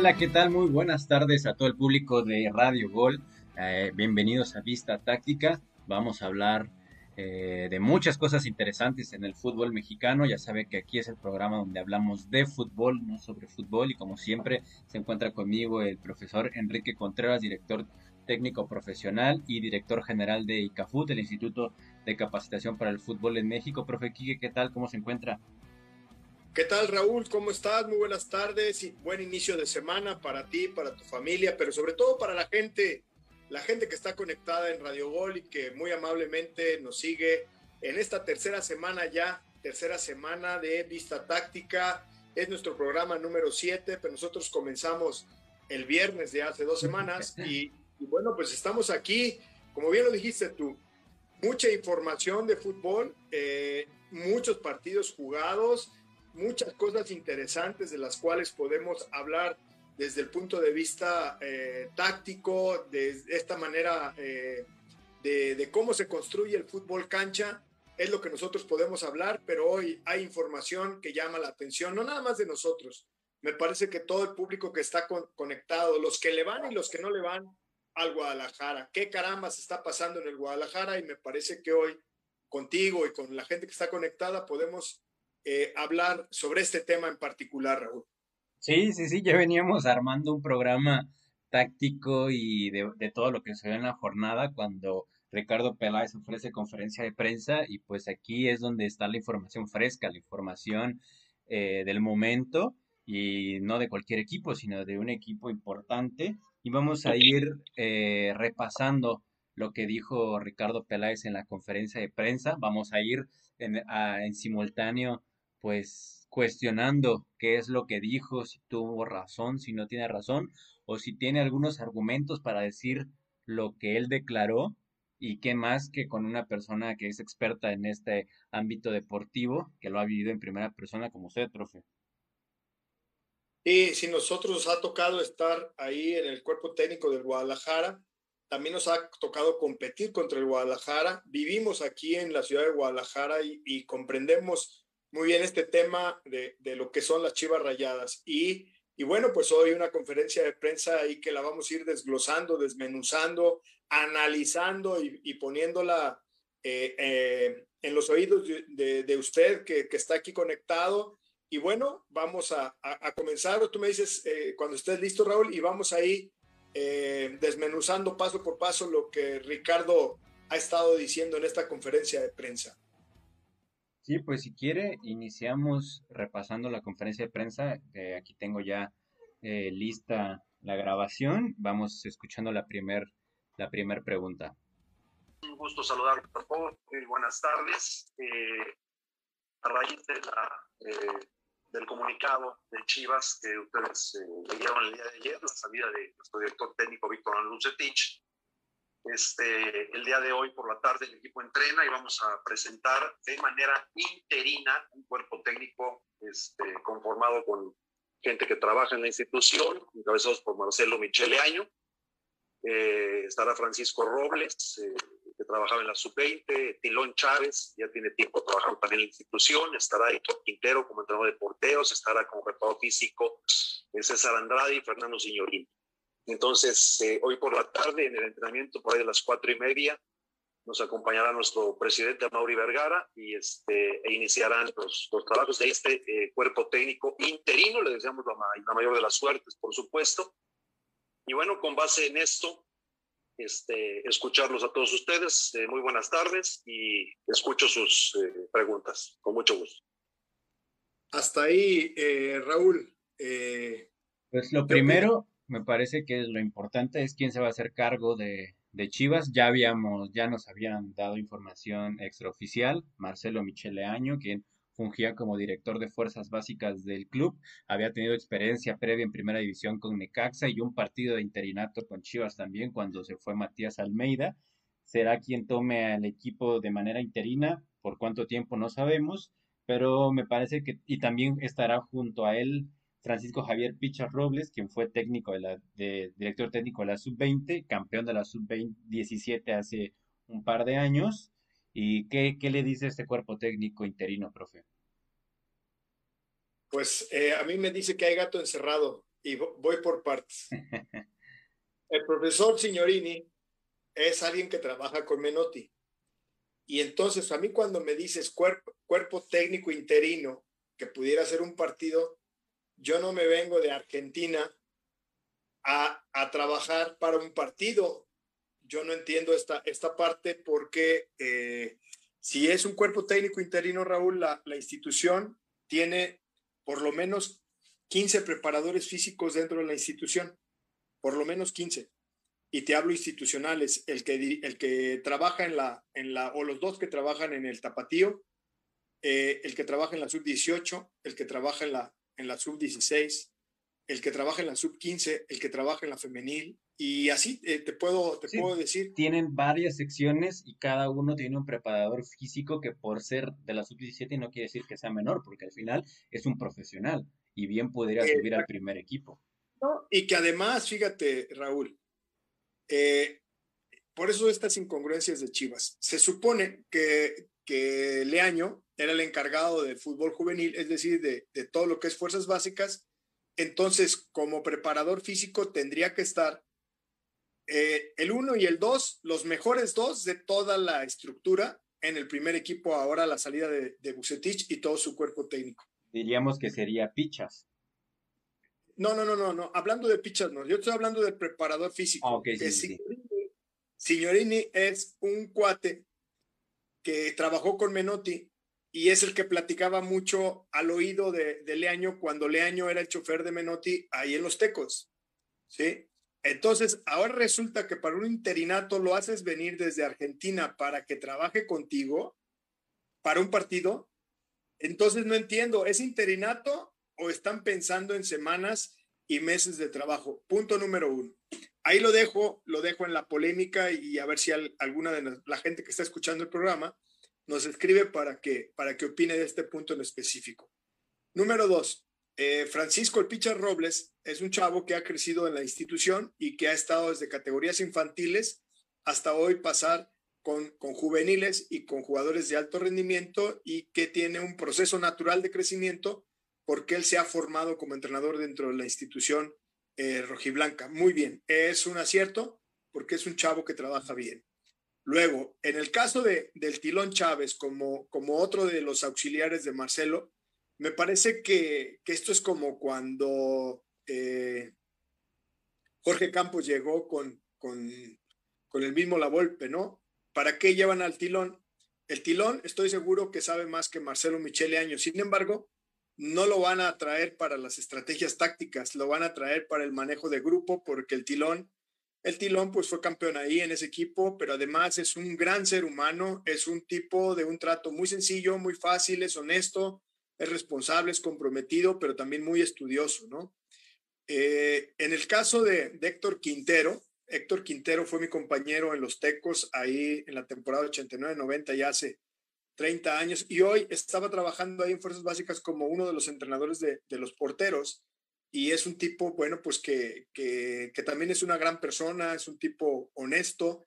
Hola, ¿qué tal? Muy buenas tardes a todo el público de Radio Gol. Eh, bienvenidos a Vista Táctica. Vamos a hablar eh, de muchas cosas interesantes en el fútbol mexicano. Ya sabe que aquí es el programa donde hablamos de fútbol, no sobre fútbol. Y como siempre, se encuentra conmigo el profesor Enrique Contreras, director técnico profesional y director general de ICAFUT, el Instituto de Capacitación para el Fútbol en México. Profe Quique, ¿qué tal? ¿Cómo se encuentra? ¿Qué tal Raúl? ¿Cómo estás? Muy buenas tardes y buen inicio de semana para ti, para tu familia, pero sobre todo para la gente, la gente que está conectada en Radio Gol y que muy amablemente nos sigue en esta tercera semana ya, tercera semana de Vista Táctica. Es nuestro programa número 7, pero nosotros comenzamos el viernes de hace dos semanas y, bueno, pues estamos aquí, como bien lo dijiste tú, mucha información de fútbol, eh, muchos partidos jugados muchas cosas interesantes de las cuales podemos hablar desde el punto de vista eh, táctico, de esta manera eh, de, cómo se construye el fútbol cancha, es lo que nosotros podemos hablar, pero hoy hay información que llama la atención, no nada más de nosotros, me parece que todo el público que está conectado, los que le van y los que no le van al Guadalajara, qué caramba se está pasando en el Guadalajara y me parece que hoy contigo y con la gente que está conectada podemos eh, hablar sobre este tema en particular, Raúl. Sí, sí, sí, ya veníamos armando un programa táctico y de, todo lo que se ve en la jornada cuando Ricardo Peláez ofrece conferencia de prensa y pues aquí es donde está la información fresca, la información eh, del momento y no de cualquier equipo, sino de un equipo importante. Y vamos a ir eh, repasando lo que dijo Ricardo Peláez en la conferencia de prensa. Vamos a ir en, en simultáneo pues cuestionando qué es lo que dijo, si tuvo razón, si no tiene razón, o si tiene algunos argumentos para decir lo que él declaró y qué más que con una persona que es experta en este ámbito deportivo, que lo ha vivido en primera persona como usted, profe. Y si nosotros nos ha tocado estar ahí en el cuerpo técnico del Guadalajara, también nos ha tocado competir contra el Guadalajara. Vivimos aquí en la ciudad de Guadalajara y comprendemos muy bien este tema de, de, lo que son las chivas rayadas. Y, y bueno, pues hoy una conferencia de prensa ahí que la vamos a ir desglosando, desmenuzando, analizando y, y poniéndola eh, eh, en los oídos de, de, usted que, que, está aquí conectado. Y bueno, vamos a, a, comenzar. Tú me dices eh, cuando estés listo, Raúl, y vamos ahí desmenuzando paso por paso lo que Ricardo ha estado diciendo en esta conferencia de prensa. Sí, pues si quiere, iniciamos repasando la conferencia de prensa. aquí tengo ya eh, lista la grabación. Vamos escuchando la primer, la primer pregunta. Un gusto saludar a todos. Muy buenas tardes. Eh, a raíz eh, del comunicado de Chivas que ustedes leyeron el día de ayer, la salida de nuestro director técnico Víctor Lucetich, este, el día de hoy por la tarde el equipo entrena y vamos a presentar de manera interina un cuerpo técnico este, conformado con gente que trabaja en la institución, encabezados por Marcelo Michele Año. Eh, estará Francisco Robles, eh, que trabajaba en la sub-20, Tilón Chávez, ya tiene tiempo trabajando también en la institución, estará Héctor Quintero como entrenador de porteros, estará como preparador físico eh, César Andrade y Fernando Signorín. Entonces, eh, hoy por la tarde, en el entrenamiento, por ahí de las cuatro y media, nos acompañará nuestro presidente Mauri Vergara y este, e iniciarán los, los trabajos de este eh, cuerpo técnico interino. Le deseamos la, la, mayor de las suertes, por supuesto. Y bueno, con base en esto, este, escucharlos a todos ustedes. Eh, muy buenas tardes y escucho sus preguntas. Con mucho gusto. Hasta ahí, Raúl. pues lo primero, me parece que lo importante es quién se va a hacer cargo de, Chivas. Ya habíamos, ya nos habían dado información extraoficial, Marcelo Michele Año, quien fungía como director de fuerzas básicas del club, había tenido experiencia previa en primera división con Necaxa y un partido de interinato con Chivas también cuando se fue Matías Almeida. Será quien tome al equipo de manera interina, por cuánto tiempo no sabemos, pero me parece que, y también estará junto a él Francisco Javier Picha Robles, quien fue técnico de la, de, director técnico de la sub-20, campeón de la sub-17 hace un par de años. ¿Y qué, qué, le dice este cuerpo técnico interino, profe? Pues eh, a mí me dice que hay gato encerrado, y voy por partes. El profesor Signorini es alguien que trabaja con Menotti. Y entonces a mí cuando me dices cuerpo, cuerpo técnico interino que pudiera ser un partido, yo no me vengo de Argentina a, a trabajar para un partido. Yo no entiendo esta, esta parte porque eh, si es un cuerpo técnico interino, Raúl, la, la institución tiene por lo menos 15 preparadores físicos dentro de la institución, por lo menos 15. Y te hablo institucionales, el que, el que trabaja en la, en la, o los dos que trabajan en el tapatío, eh, el que trabaja en la sub-18, el que trabaja en la, en la sub-16, el que trabaja en la sub-15, el que trabaja en la femenil, y así eh, te, puedo, te puedo decir. Tienen varias secciones y cada uno tiene un preparador físico que por ser de la sub-17 no quiere decir que sea menor, porque al final es un profesional y bien podría subir al primer equipo. y que además, fíjate, Raúl, eh, por eso estas incongruencias de Chivas. Se supone que, que Leaño era el encargado del fútbol juvenil, es decir, de, de todo lo que es fuerzas básicas. Entonces, como preparador físico, tendría que estar eh, el 1 y el 2, los mejores dos de toda la estructura en el primer equipo ahora la salida de, de Bucetich y todo su cuerpo técnico. Diríamos que sería Pichas. No, no, no, no, no. Hablando de Pichas, no. Yo estoy hablando del preparador físico. Ah, okay, sí, Signorini, es un cuate que trabajó con Menotti y es el que platicaba mucho al oído de, Leaño cuando Leaño era el chofer de Menotti ahí en Los Tecos. ¿Sí? Entonces, ahora resulta que para un interinato lo haces venir desde Argentina para que trabaje contigo para un partido. Entonces, no entiendo, ¿es interinato o están pensando en semanas y meses de trabajo? Punto número uno. Ahí lo dejo, lo dejo en la polémica y a ver si alguna de la gente que está escuchando el programa nos escribe para que, para que opine de este punto en específico. Número dos, eh, Francisco El Pichar Robles es un chavo que ha crecido en la institución y que ha estado desde categorías infantiles hasta hoy pasar con, con juveniles y con jugadores de alto rendimiento y que tiene un proceso natural de crecimiento porque él se ha formado como entrenador dentro de la institución eh, rojiblanca. Muy bien, es un acierto porque es un chavo que trabaja bien. Luego, en el caso de, del Tilón Chávez, como, como otro de los auxiliares de Marcelo, me parece que, esto es como cuando eh, Jorge Campos llegó con, con, con, el mismo La Volpe, ¿no? ¿Para qué llevan al Tilón? El Tilón estoy seguro que sabe más que Marcelo Michele Años. Sin embargo, no lo van a traer para las estrategias tácticas, lo van a traer para el manejo de grupo, porque el Tilón, el Tilón pues fue campeón ahí en ese equipo, pero además es un gran ser humano, es un tipo de un trato muy sencillo, muy fácil, es honesto, es responsable, es comprometido, pero también muy estudioso, ¿no? Eh, en el caso de, Héctor Quintero, Héctor Quintero fue mi compañero en los Tecos ahí en la temporada 89-90, ya hace 30 años, y hoy estaba trabajando ahí en Fuerzas Básicas como uno de los entrenadores de, de los porteros, y es un tipo, bueno, pues que, que, que, también es una gran persona, es un tipo honesto,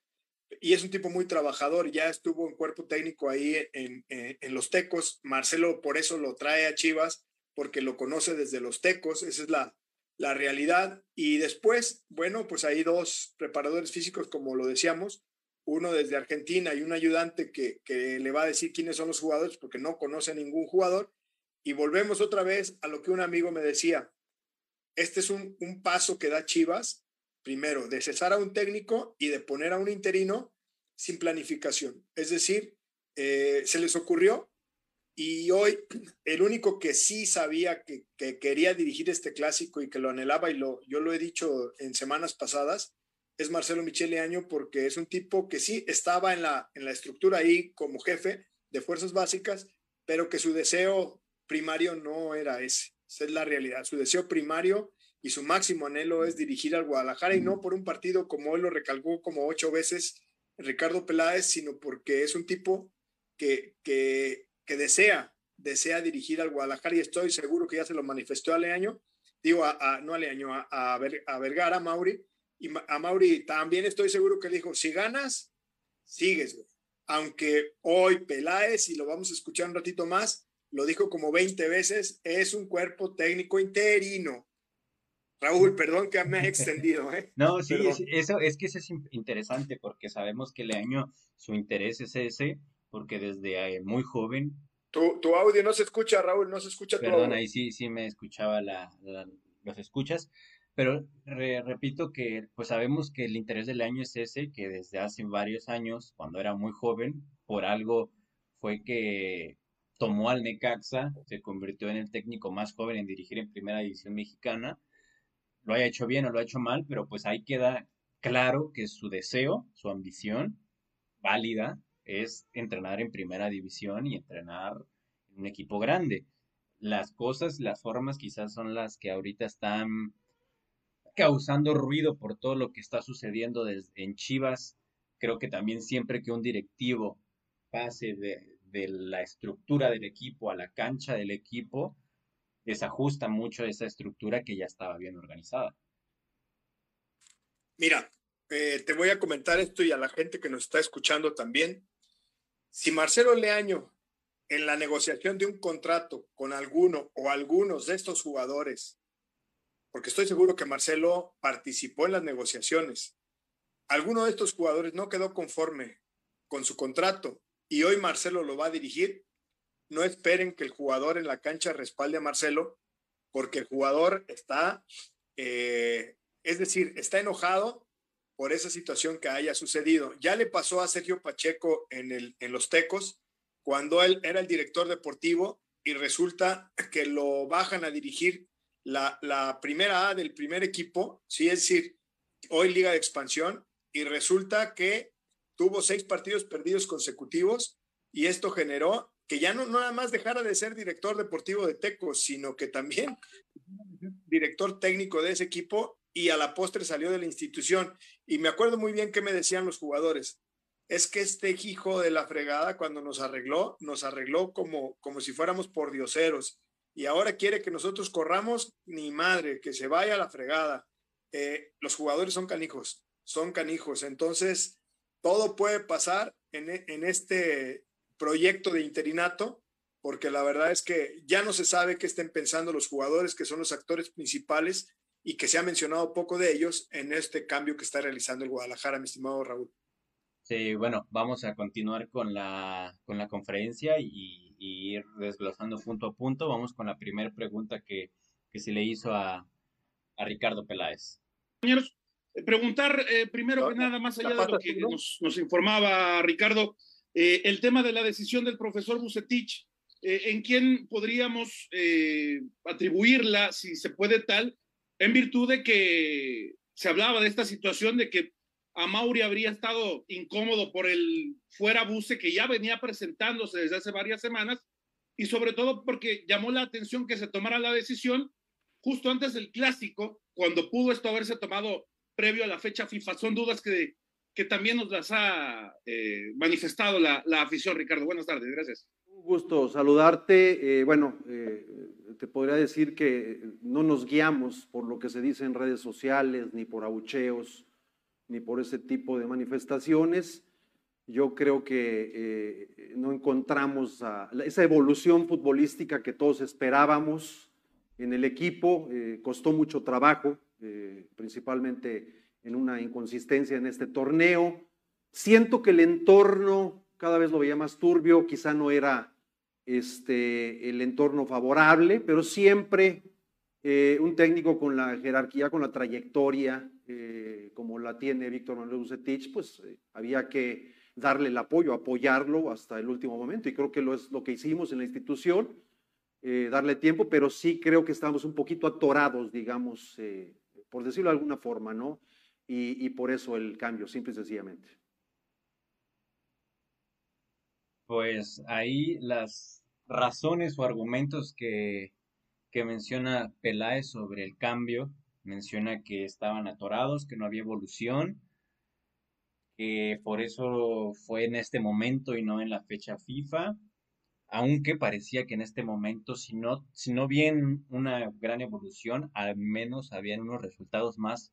y es un tipo muy trabajador, ya estuvo en cuerpo técnico ahí en, en, los Tecos, Marcelo por eso lo trae a Chivas, porque lo conoce desde los Tecos, esa es la, la realidad. Y después, bueno, pues hay dos preparadores físicos, como lo decíamos, uno desde Argentina y un ayudante que, que le va a decir quiénes son los jugadores, porque no conoce a ningún jugador. Y volvemos otra vez a lo que un amigo me decía, este es un, un paso que da Chivas primero, de cesar a un técnico y de poner a un interino sin planificación. Es decir, eh, se les ocurrió y hoy el único que sí sabía que, quería dirigir este clásico y que lo anhelaba, y lo, yo lo he dicho en semanas pasadas, es Marcelo Michele Año, porque es un tipo que sí estaba en la, en la estructura ahí como jefe de fuerzas básicas, pero que su deseo primario no era ese. Esa es la realidad. Su deseo primario y su máximo anhelo es dirigir al Guadalajara y no por un partido como él lo recalcó como ocho veces Ricardo Peláez, sino porque es un tipo que, que, que desea, desea dirigir al Guadalajara y estoy seguro que ya se lo manifestó a Leaño, digo, a, no a Leaño, a, a, a Vergara, a Mauri, y a Mauri también estoy seguro que le dijo, si ganas, sigues, Aunque hoy Peláez, y lo vamos a escuchar un ratito más, lo dijo como 20 veces, es un cuerpo técnico interino Raúl, perdón que me he extendido. ¿eh? No, sí, eso es que eso es interesante porque sabemos que Leaño, su interés es ese, porque desde eh, muy joven. Tu, tu, audio no se escucha, Raúl, no se escucha Perdón, ahí sí, sí me escuchaba la, los escuchas. Pero repito que pues sabemos que el interés del año es ese, que desde hace varios años, cuando era muy joven, por algo fue que tomó al Necaxa, se convirtió en el técnico más joven en dirigir en primera división mexicana. Lo haya hecho bien o lo ha hecho mal, pero pues ahí queda claro que su deseo, su ambición válida es entrenar en primera división y entrenar en un equipo grande. Las cosas, las formas quizás son las que ahorita están causando ruido por todo lo que está sucediendo en Chivas. Creo que también siempre que un directivo pase de, de la estructura del equipo a la cancha del equipo, desajusta mucho esa estructura que ya estaba bien organizada. Mira, eh, te voy a comentar esto y a la gente que nos está escuchando también. Si Marcelo Leaño en la negociación de un contrato con alguno o algunos de estos jugadores porque estoy seguro que Marcelo participó en las negociaciones. Alguno de estos jugadores no quedó conforme con su contrato y hoy Marcelo lo va a dirigir. No esperen que el jugador en la cancha respalde a Marcelo, porque el jugador está, eh, es decir, está enojado por esa situación que haya sucedido. Ya le pasó a Sergio Pacheco en, los Tecos, cuando él era el director deportivo y resulta que lo bajan a dirigir la, primera A del primer equipo, sí, es decir, hoy Liga de Expansión, y resulta que tuvo seis partidos perdidos consecutivos y esto generó que ya no, nada más dejara de ser director deportivo de Tecos, sino que también director técnico de ese equipo y a la postre salió de la institución. Y me acuerdo muy bien que me decían los jugadores, es que este hijo de la fregada cuando nos arregló, nos arregló como, como si fuéramos por dioseros y ahora quiere que nosotros corramos, ni madre, que se vaya a la fregada. Eh, los jugadores son canijos, son canijos. Entonces, todo puede pasar en, en este proyecto de interinato, porque la verdad es que ya no se sabe qué estén pensando los jugadores, que son los actores principales y que se ha mencionado poco de ellos en este cambio que está realizando el Guadalajara, mi estimado Raúl. Sí, bueno, vamos a continuar con la, con la conferencia y y ir desglosando punto a punto. Vamos con la primera pregunta que, que se le hizo a, a Ricardo Peláez. Compañeros, eh, preguntar eh, primero que nada, más allá de lo que nos, nos informaba Ricardo, eh, el tema de la decisión del profesor Bucetich, ¿en quién podríamos atribuirla, si se puede tal, en virtud de que se hablaba de esta situación de que a Mauri habría estado incómodo por el fuera buce que ya venía presentándose desde hace varias semanas y sobre todo porque llamó la atención que se tomara la decisión justo antes del clásico, cuando pudo esto haberse tomado previo a la fecha FIFA. Son dudas que, que también nos las ha eh, manifestado la, la, afición, Ricardo. Buenas tardes, gracias. Un gusto saludarte. Eh, bueno, eh, te podría decir que no nos guiamos por lo que se dice en redes sociales ni por abucheos ni por ese tipo de manifestaciones. Yo creo que eh, no encontramos esa evolución futbolística que todos esperábamos en el equipo. Eh, costó mucho trabajo, eh, principalmente en una inconsistencia en este torneo. Siento que el entorno cada vez lo veía más turbio, quizá no era este, el entorno favorable, pero siempre un técnico con la jerarquía, con la trayectoria, eh, como la tiene Víctor Manuel Bucetich, pues eh, había que darle el apoyo, apoyarlo hasta el último momento. Y creo que lo es lo que hicimos en la institución, eh, darle tiempo, pero sí creo que estamos un poquito atorados, digamos, por decirlo de alguna forma, ¿no? Y, y por eso el cambio, simple y sencillamente. Pues ahí las razones o argumentos que, que menciona Peláez sobre el cambio menciona que estaban atorados, que no había evolución, que por eso fue en este momento y no en la fecha FIFA, aunque parecía que en este momento, si no, si no bien una gran evolución, al menos habían unos resultados más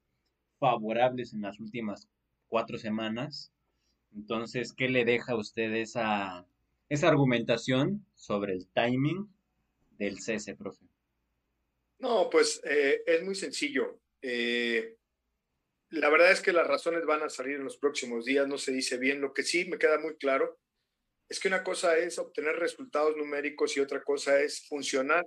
favorables en las últimas cuatro semanas. Entonces, ¿qué le deja a usted esa, esa argumentación sobre el timing del cese, profe? No, pues eh, es muy sencillo. Eh, la verdad es que las razones van a salir en los próximos días, no se dice bien. Lo que sí me queda muy claro es que una cosa es obtener resultados numéricos y otra cosa es funcionar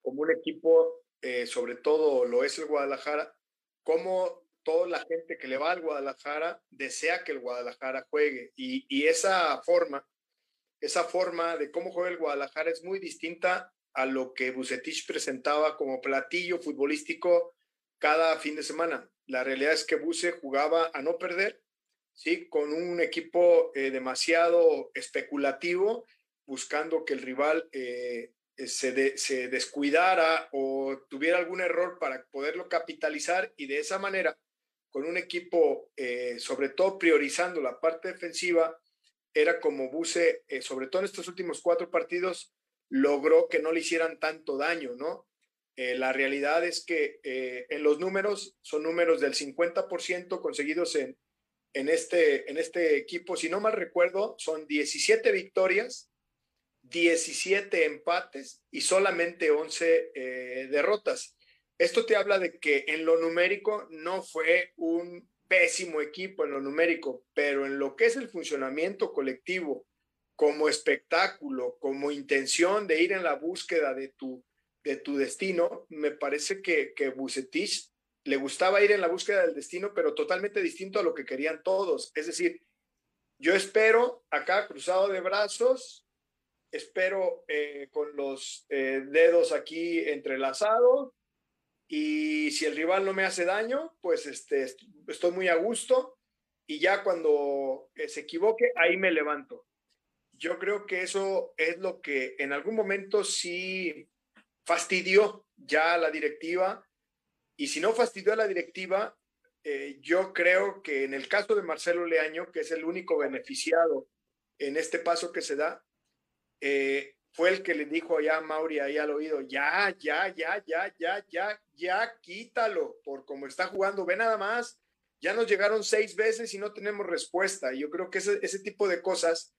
como un equipo, eh, sobre todo lo es el Guadalajara, como toda la gente que le va al Guadalajara desea que el Guadalajara juegue. Y, y esa forma, esa forma de cómo juega el Guadalajara es muy distinta a lo que Bucetich presentaba como platillo futbolístico cada fin de semana. La realidad es que Buce jugaba a no perder, ¿sí? con un equipo eh, demasiado especulativo, buscando que el rival eh, se, se descuidara o tuviera algún error para poderlo capitalizar y de esa manera, con un equipo eh, sobre todo priorizando la parte defensiva, era como Buce, sobre todo en estos últimos cuatro partidos, logró que no le hicieran tanto daño, ¿no? Eh, la realidad es que eh, en los números son números del 50% conseguidos en, en, este, en este equipo. Si no mal recuerdo, son 17 victorias, 17 empates y solamente 11 eh, derrotas. Esto te habla de que en lo numérico no fue un pésimo equipo en lo numérico, pero en lo que es el funcionamiento colectivo, como espectáculo, como intención de ir en la búsqueda de tu, de tu destino, me parece que, que Bucetich le gustaba ir en la búsqueda del destino, pero totalmente distinto a lo que querían todos. Es decir, yo espero acá cruzado de brazos, espero eh, con los eh, dedos aquí entrelazados y si el rival no me hace daño, pues este, estoy muy a gusto y ya cuando eh, se equivoque, ahí me levanto yo creo que eso es lo que en algún momento sí fastidió ya a la directiva. Y si no fastidió a la directiva, eh, yo creo que en el caso de Marcelo Leaño, que es el único beneficiado en este paso que se da, eh, fue el que le dijo allá a Mauri ahí al oído, ya, ya, ya, ya, ya, ya, ya, quítalo, por cómo está jugando, ve nada más, ya nos llegaron seis veces y no tenemos respuesta. Yo creo que ese, ese tipo de cosas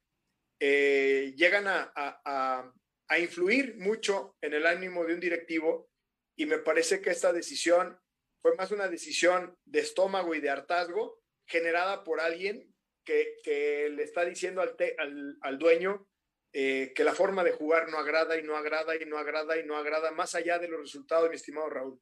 eh, llegan a, influir mucho en el ánimo de un directivo y me parece que esta decisión fue más una decisión de estómago y de hartazgo generada por alguien que, le está diciendo al, al, dueño eh, que la forma de jugar no agrada y no agrada y no agrada y no agrada, más allá de los resultados, mi estimado Raúl.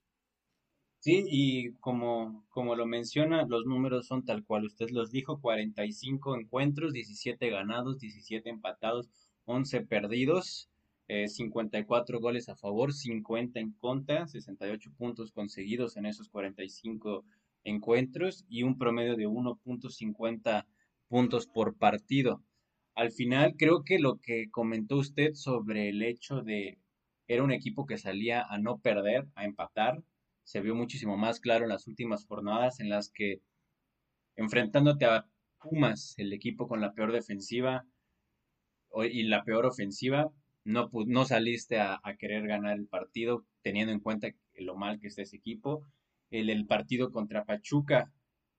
Sí, y como, como lo menciona, los números son tal cual usted los dijo, 45 encuentros, 17 ganados, 17 empatados, 11 perdidos, 54 eh, goles a favor, 50 en contra, 68 puntos conseguidos en esos 45 encuentros y un promedio de 1.50 puntos por partido. Al final, creo que lo que comentó usted sobre el hecho de era un equipo que salía a no perder, a empatar, se vio muchísimo más claro en las últimas jornadas en las que enfrentándote a Pumas, el equipo con la peor defensiva y la peor ofensiva, no, no saliste a, querer ganar el partido teniendo en cuenta lo mal que está ese equipo. El, el partido contra Pachuca,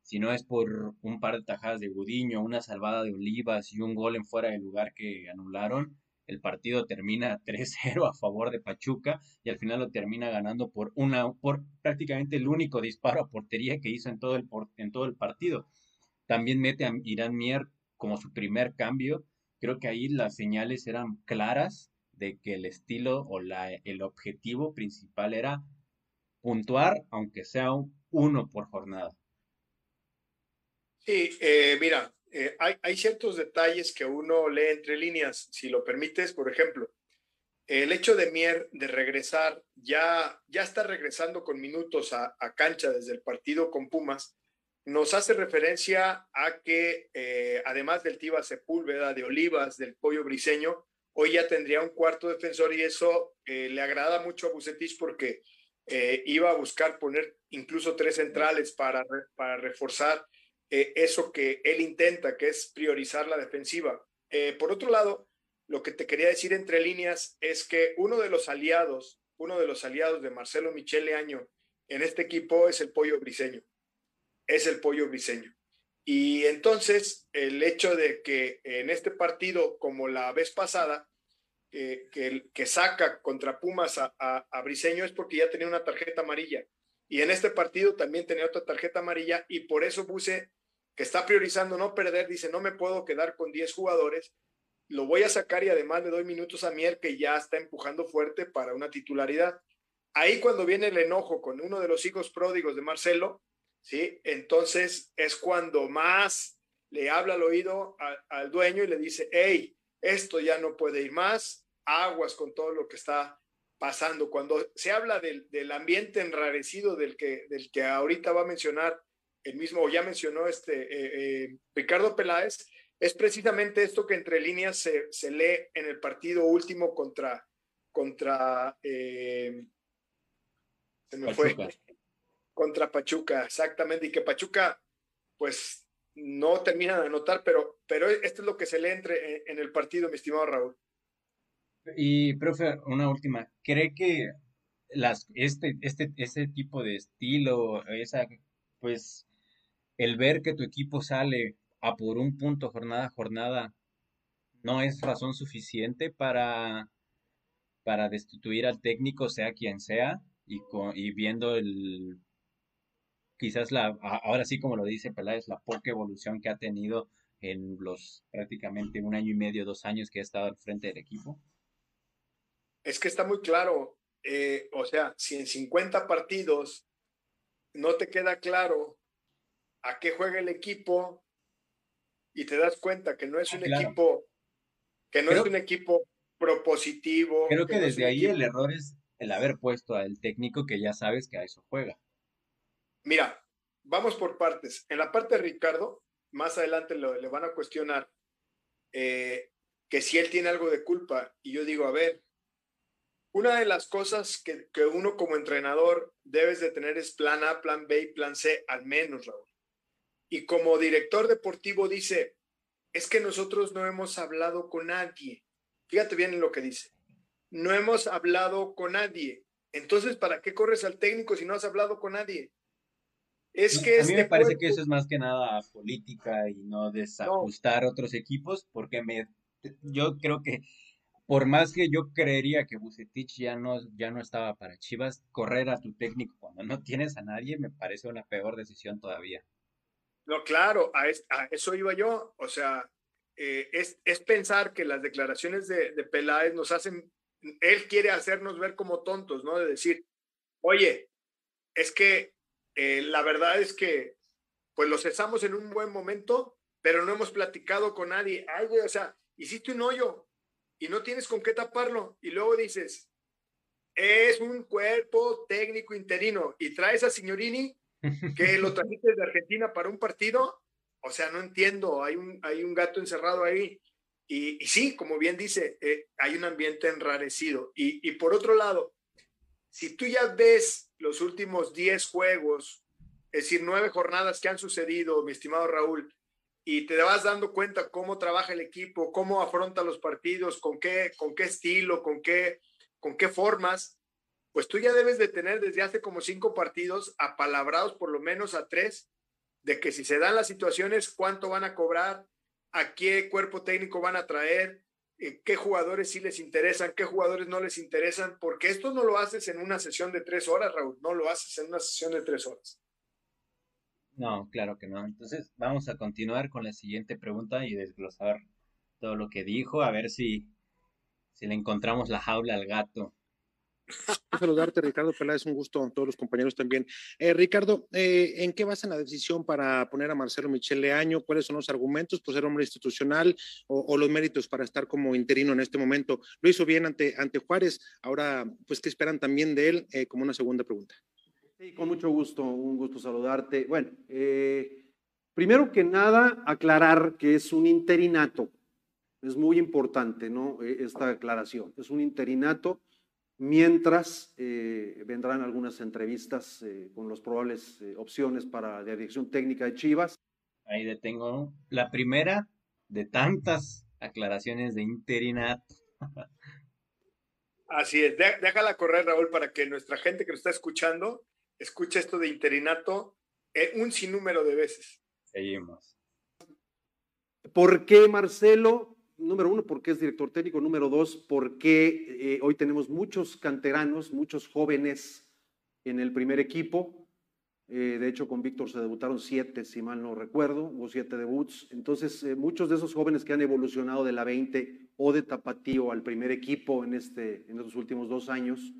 si no es por un par de tajadas de Gudiño, una salvada de Olivas y un gol en fuera de lugar que anularon, el partido termina 3-0 a favor de Pachuca y al final lo termina ganando por una por prácticamente el único disparo a portería que hizo en todo el en todo el partido. También mete a Irán Mier como su primer cambio. Creo que ahí las señales eran claras de que el estilo o la, el objetivo principal era puntuar, aunque sea uno por jornada. Sí, eh, mira, eh, hay, ciertos detalles que uno lee entre líneas, si lo permites, por ejemplo, el hecho de Mier de regresar, ya, ya está regresando con minutos a, cancha desde el partido con Pumas, nos hace referencia a que eh, además del Tiba Sepúlveda, de Olivas, del Pollo Briseño, hoy ya tendría un cuarto defensor y eso eh, le agrada mucho a Bucetich porque iba a buscar poner incluso tres centrales para, para reforzar eh, eso que él intenta, que es priorizar la defensiva. Eh, por otro lado, lo que te quería decir entre líneas es que uno de los aliados, uno de los aliados de Marcelo Michele Año en este equipo es el pollo briseño. Es el pollo briseño. Y entonces, el hecho de que en este partido, como la vez pasada, eh, que, saca contra Pumas a, Briseño es porque ya tenía una tarjeta amarilla. Y en este partido también tenía otra tarjeta amarilla y por eso Buse, que está priorizando no perder, dice, no me puedo quedar con 10 jugadores, lo voy a sacar y además le doy minutos a Mier que ya está empujando fuerte para una titularidad. Ahí cuando viene el enojo con uno de los hijos pródigos de Marcelo, ¿sí? Entonces es cuando más le habla al oído al dueño y le dice, hey, esto ya no puede ir más, aguas con todo lo que está pasando. Cuando se habla del, ambiente enrarecido del que, del que ahorita va a mencionar el mismo, ya mencionó este eh, eh, Ricardo Peláez, es precisamente esto que entre líneas se, se lee en el partido último contra, contra eh, se me fue, contra Pachuca, exactamente, y que Pachuca, pues no termina de anotar, pero, pero esto es lo que se lee entre, en el partido, mi estimado Raúl. Y, profe, una última. ¿Cree que las, este, este, ese tipo de estilo, esa, pues, el ver que tu equipo sale a por un punto jornada a jornada, no es razón suficiente para, para destituir al técnico, sea quien sea, y, con, y viendo el, quizás la, ahora sí como lo dice Peláez, la poca evolución que ha tenido en los prácticamente un año y medio, dos años que ha estado al frente del equipo? es que está muy claro, eh, o sea, si en 50 partidos no te queda claro a qué juega el equipo y te das cuenta que no es ah, un equipo, que no es un equipo propositivo. Creo que, desde ahí el error es el haber puesto al técnico que ya sabes que a eso juega. Mira, vamos por partes. En la parte de Ricardo, más adelante le van a cuestionar eh, que si él tiene algo de culpa. Y yo digo, a ver, una de las cosas que, uno como entrenador debes de tener es plan A, plan B y plan C, al menos, Raúl. Y como director deportivo dice, es que nosotros no hemos hablado con nadie. Fíjate bien en lo que dice. No hemos hablado con nadie. Entonces, ¿para qué corres al técnico si no has hablado con nadie? Es que a mí me este parece que eso es más que nada política y no desajustar otros equipos, porque me, yo creo que por más que yo creería que Bucetich ya no, ya no estaba para Chivas, correr a tu técnico cuando no tienes a nadie me parece una peor decisión todavía. No, claro, a, eso iba yo. O sea, eh, es, es, pensar que las declaraciones de, de, Peláez nos hacen, él quiere hacernos ver como tontos, ¿no? De decir, oye, es que eh, la verdad es que, pues lo cesamos en un buen momento, pero no hemos platicado con nadie. Ay, güey, o sea, hiciste un hoyo, y no tienes con qué taparlo. Y luego dices, es un cuerpo técnico interino y traes a Signorini que lo trajiste de Argentina para un partido. O sea, no entiendo, hay un, hay un gato encerrado ahí. Y, sí, como bien dice, eh, hay un ambiente enrarecido. Y, y por otro lado, si tú ya ves los últimos 10 juegos, es decir, nueve jornadas que han sucedido, mi estimado Raúl, y te vas dando cuenta cómo trabaja el equipo, cómo afronta los partidos, con qué, con qué estilo, con qué, con qué formas, pues tú ya debes de tener desde hace como cinco partidos apalabrados por lo menos a tres, de que si se dan las situaciones, cuánto van a cobrar, a qué cuerpo técnico van a traer, eh, qué jugadores sí les interesan, qué jugadores no les interesan, porque esto no lo haces en una sesión de tres horas, Raúl, no lo haces en una sesión de tres horas. No, claro que no. Entonces vamos a continuar con la siguiente pregunta y desglosar todo lo que dijo, a ver si, si le encontramos la jaula al gato. Saludarte, Ricardo Peláez, un gusto, todos los compañeros también. Eh, Ricardo, eh, ¿en qué basan la decisión para poner a Marcelo Michele Año? ¿Cuáles son los argumentos por ser hombre institucional o, los méritos para estar como interino en este momento? Lo hizo bien ante, ante Juárez, ahora, pues, ¿qué esperan también de él? Eh, como una segunda pregunta. Sí, con mucho gusto, un gusto saludarte. Bueno, eh, primero que nada, aclarar que es un interinato. Es muy importante, ¿no? E, esta aclaración. Es un interinato mientras eh, vendrán algunas entrevistas eh, con las probables opciones para la dirección técnica de Chivas. Ahí detengo la primera de tantas aclaraciones de interinato. Así es, déjala correr, Raúl, para que nuestra gente que nos está escuchando escucha esto de interinato un sinnúmero de veces. Seguimos. ¿Por qué Marcelo? Número uno, porque es director técnico. Número dos, porque eh, hoy tenemos muchos canteranos, muchos jóvenes en el primer equipo. Eh, de hecho, con Víctor se debutaron siete, si mal no recuerdo, hubo siete debuts. Entonces, eh, muchos de esos jóvenes que han evolucionado de la 20 o de Tapatío al primer equipo en, este, en estos últimos dos años,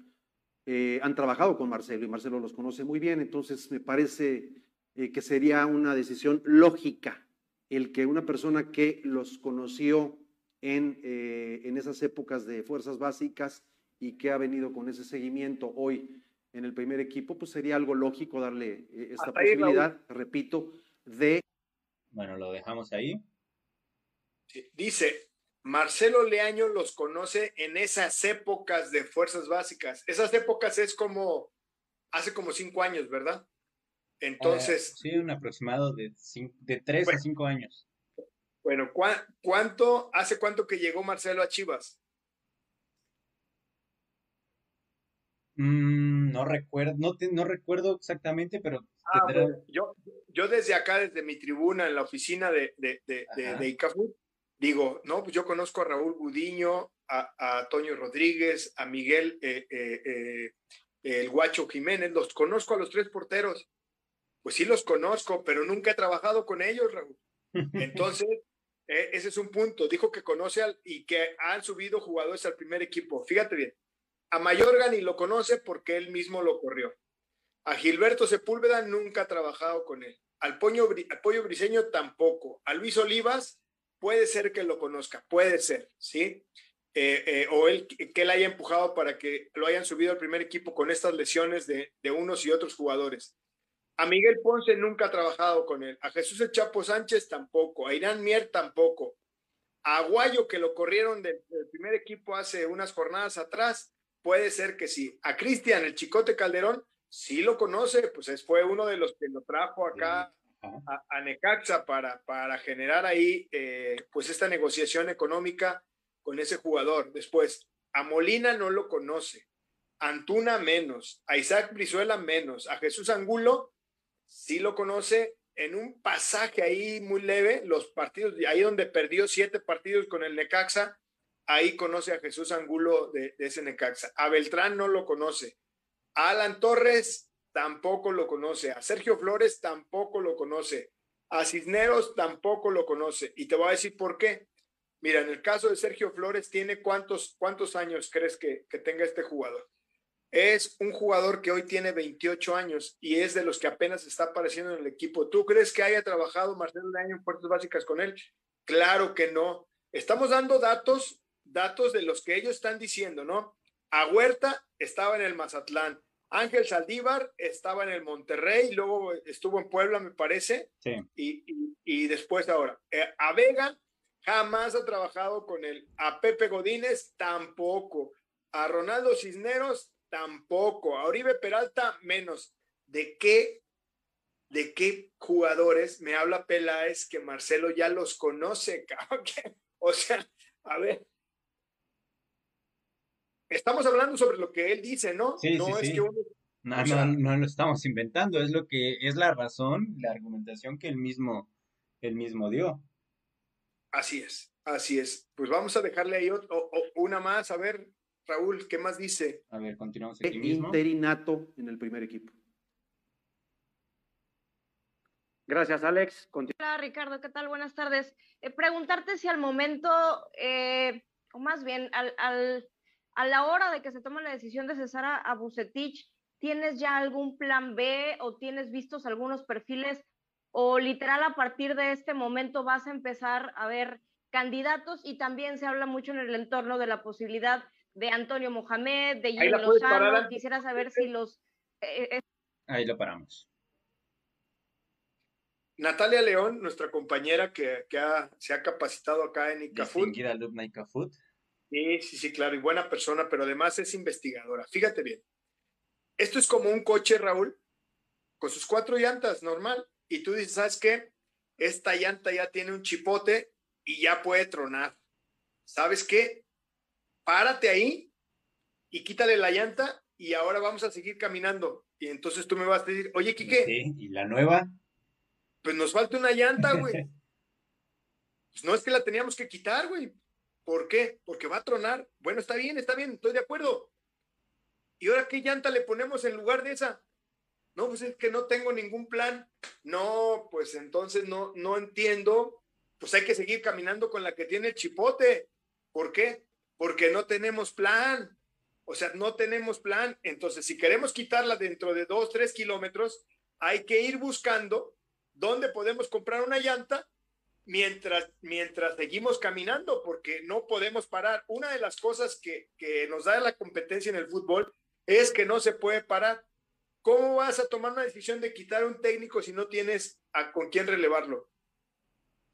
eh, han trabajado con Marcelo y Marcelo los conoce muy bien. Entonces, me parece que sería una decisión lógica el que una persona que los conoció en, en esas épocas de fuerzas básicas y que ha venido con ese seguimiento hoy en el primer equipo, pues sería algo lógico darle eh, esta posibilidad, repito, de... Bueno, lo dejamos ahí. Dice, Marcelo Leaño los conoce en esas épocas de fuerzas básicas. Esas épocas es como hace como cinco años, ¿verdad? Entonces. Eh, sí, un aproximado de, de tres a cinco años. Bueno, ¿cuánto, hace cuánto que llegó Marcelo a Chivas? Mm, no recuerdo, no, no recuerdo exactamente, pero ah, yo, yo desde acá, desde mi tribuna en la oficina de, de, de, de, digo, no, pues yo conozco a Raúl Gudiño, a, a Toño Rodríguez, a Miguel eh, eh, eh, el Guacho Jiménez, los conozco a los tres porteros. Pues sí los conozco, pero nunca he trabajado con ellos, Raúl. Entonces, ese es un punto. Dijo que conoce al, y que han subido jugadores al primer equipo. Fíjate bien, a Mayorga ni lo conoce porque él mismo lo corrió. A Gilberto Sepúlveda nunca ha trabajado con él. Al, Pollo Briseño tampoco. A Luis Olivas puede ser que lo conozca, puede ser, ¿sí? Eh, eh, o él que él haya empujado para que lo hayan subido al primer equipo con estas lesiones de, unos y otros jugadores. A Miguel Ponce nunca ha trabajado con él. A Jesús El Chapo Sánchez tampoco. A Irán Mier tampoco. A Aguayo, que lo corrieron del primer equipo hace unas jornadas atrás, Puede ser que sí. A Cristian, el Chicote Calderón, sí lo conoce, pues fue uno de los que lo trajo acá a, Necaxa para, para generar ahí eh, pues esta negociación económica con ese jugador. Después, a Molina no lo conoce, a Antuna menos, a Isaac Brizuela menos, a Jesús Angulo sí lo conoce en un pasaje ahí muy leve, los partidos, ahí donde perdió siete partidos con el Necaxa, ahí conoce a Jesús Angulo de, ese Necaxa. A Beltrán no lo conoce. A Alan Torres tampoco lo conoce. A Sergio Flores tampoco lo conoce. A Cisneros tampoco lo conoce. Y te voy a decir por qué. Mira, en el caso de Sergio Flores, ¿tiene cuántos, cuántos años crees que, que tenga este jugador? Es un jugador que hoy tiene 28 años y es de los que apenas está apareciendo en el equipo. ¿Tú crees que haya trabajado Marcelo año en Puertas Básicas con él? Claro que no. Estamos dando datos datos de los que ellos están diciendo, ¿no? A Huerta estaba en el Mazatlán, Ángel Saldívar estaba en el Monterrey, luego estuvo en Puebla, me parece, sí. y, después ahora. Eh, a Vega jamás ha trabajado con él, a Pepe Godínez tampoco, a Ronaldo Cisneros tampoco, a Oribe Peralta menos. ¿De qué de qué jugadores me habla Peláez que Marcelo ya los conoce, O sea, a ver, estamos hablando sobre lo que él dice, ¿no? Sí, no es que uno... No, no, lo estamos inventando, es lo que es la razón, la argumentación que él mismo, él mismo dio. Así es, así es. Pues vamos a dejarle ahí una más, a ver, Raúl, ¿qué más dice? A ver, continuamos aquí mismo. Interinato en el primer equipo. Gracias, Alex. Hola, Ricardo, ¿qué tal? Buenas tardes. Eh, preguntarte si al momento, eh, o más bien al, al a la hora de que se toma la decisión de cesar a, Bucetich, ¿tienes ya algún plan B o tienes vistos algunos perfiles o literal a partir de este momento vas a empezar a ver candidatos y también se habla mucho en el entorno de la posibilidad de Antonio Mohamed, de Jimmy Lozano. Quisiera saber si los... Eh, eh, Ahí lo paramos. Natalia León, nuestra compañera que, se ha capacitado acá en ICAFUT. Alumna ICAFUT. Sí, sí, sí, claro, y buena persona, pero además es investigadora. Fíjate bien. Esto es como un coche, Raúl, con sus cuatro llantas, normal. Y tú dices, ¿sabes qué? Esta llanta ya tiene un chipote y ya puede tronar. ¿Sabes qué? Párate ahí y quítale la llanta y ahora vamos a seguir caminando. Y entonces tú me vas a decir, oye, Quique. ¿y la nueva? Pues nos falta una llanta, güey. pues no es que la teníamos que quitar, güey. ¿Por qué? Porque va a tronar. Bueno, está bien, está bien, estoy de acuerdo. ¿Y ahora qué llanta le ponemos en lugar de esa? No, pues es que no tengo ningún plan. No, pues entonces no, no entiendo. Pues hay que seguir caminando con la que tiene el chipote. ¿Por qué? Porque no tenemos plan. O sea, no tenemos plan. Entonces, si queremos quitarla dentro de dos, tres kilómetros, hay que ir buscando dónde podemos comprar una llanta mientras, mientras seguimos caminando, porque no podemos parar. Una de las cosas que, que nos da la competencia en el fútbol es que no se puede parar. ¿Cómo vas a tomar una decisión de quitar un técnico si no tienes a con quién relevarlo?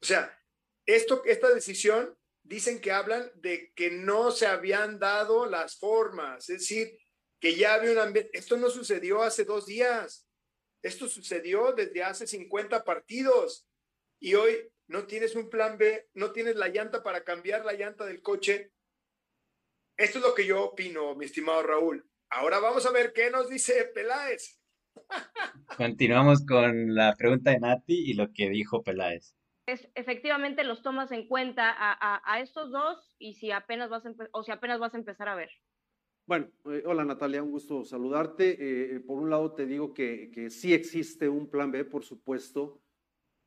O sea, esto, esta decisión dicen que hablan de que no se habían dado las formas, es decir, que ya había un ambiente. Esto no sucedió hace dos días, esto sucedió desde hace 50 partidos y hoy no tienes un plan B, no tienes la llanta para cambiar la llanta del coche. Esto es lo que yo opino, mi estimado Raúl. Ahora vamos a ver qué nos dice Peláez. Continuamos con la pregunta de Nati y lo que dijo Peláez. Es, efectivamente los tomas en cuenta a, estos dos y si apenas vas a o si apenas vas a empezar a ver. Bueno, eh, hola Natalia, un gusto saludarte. Eh, eh, por un lado te digo que, que sí existe un plan B, por supuesto,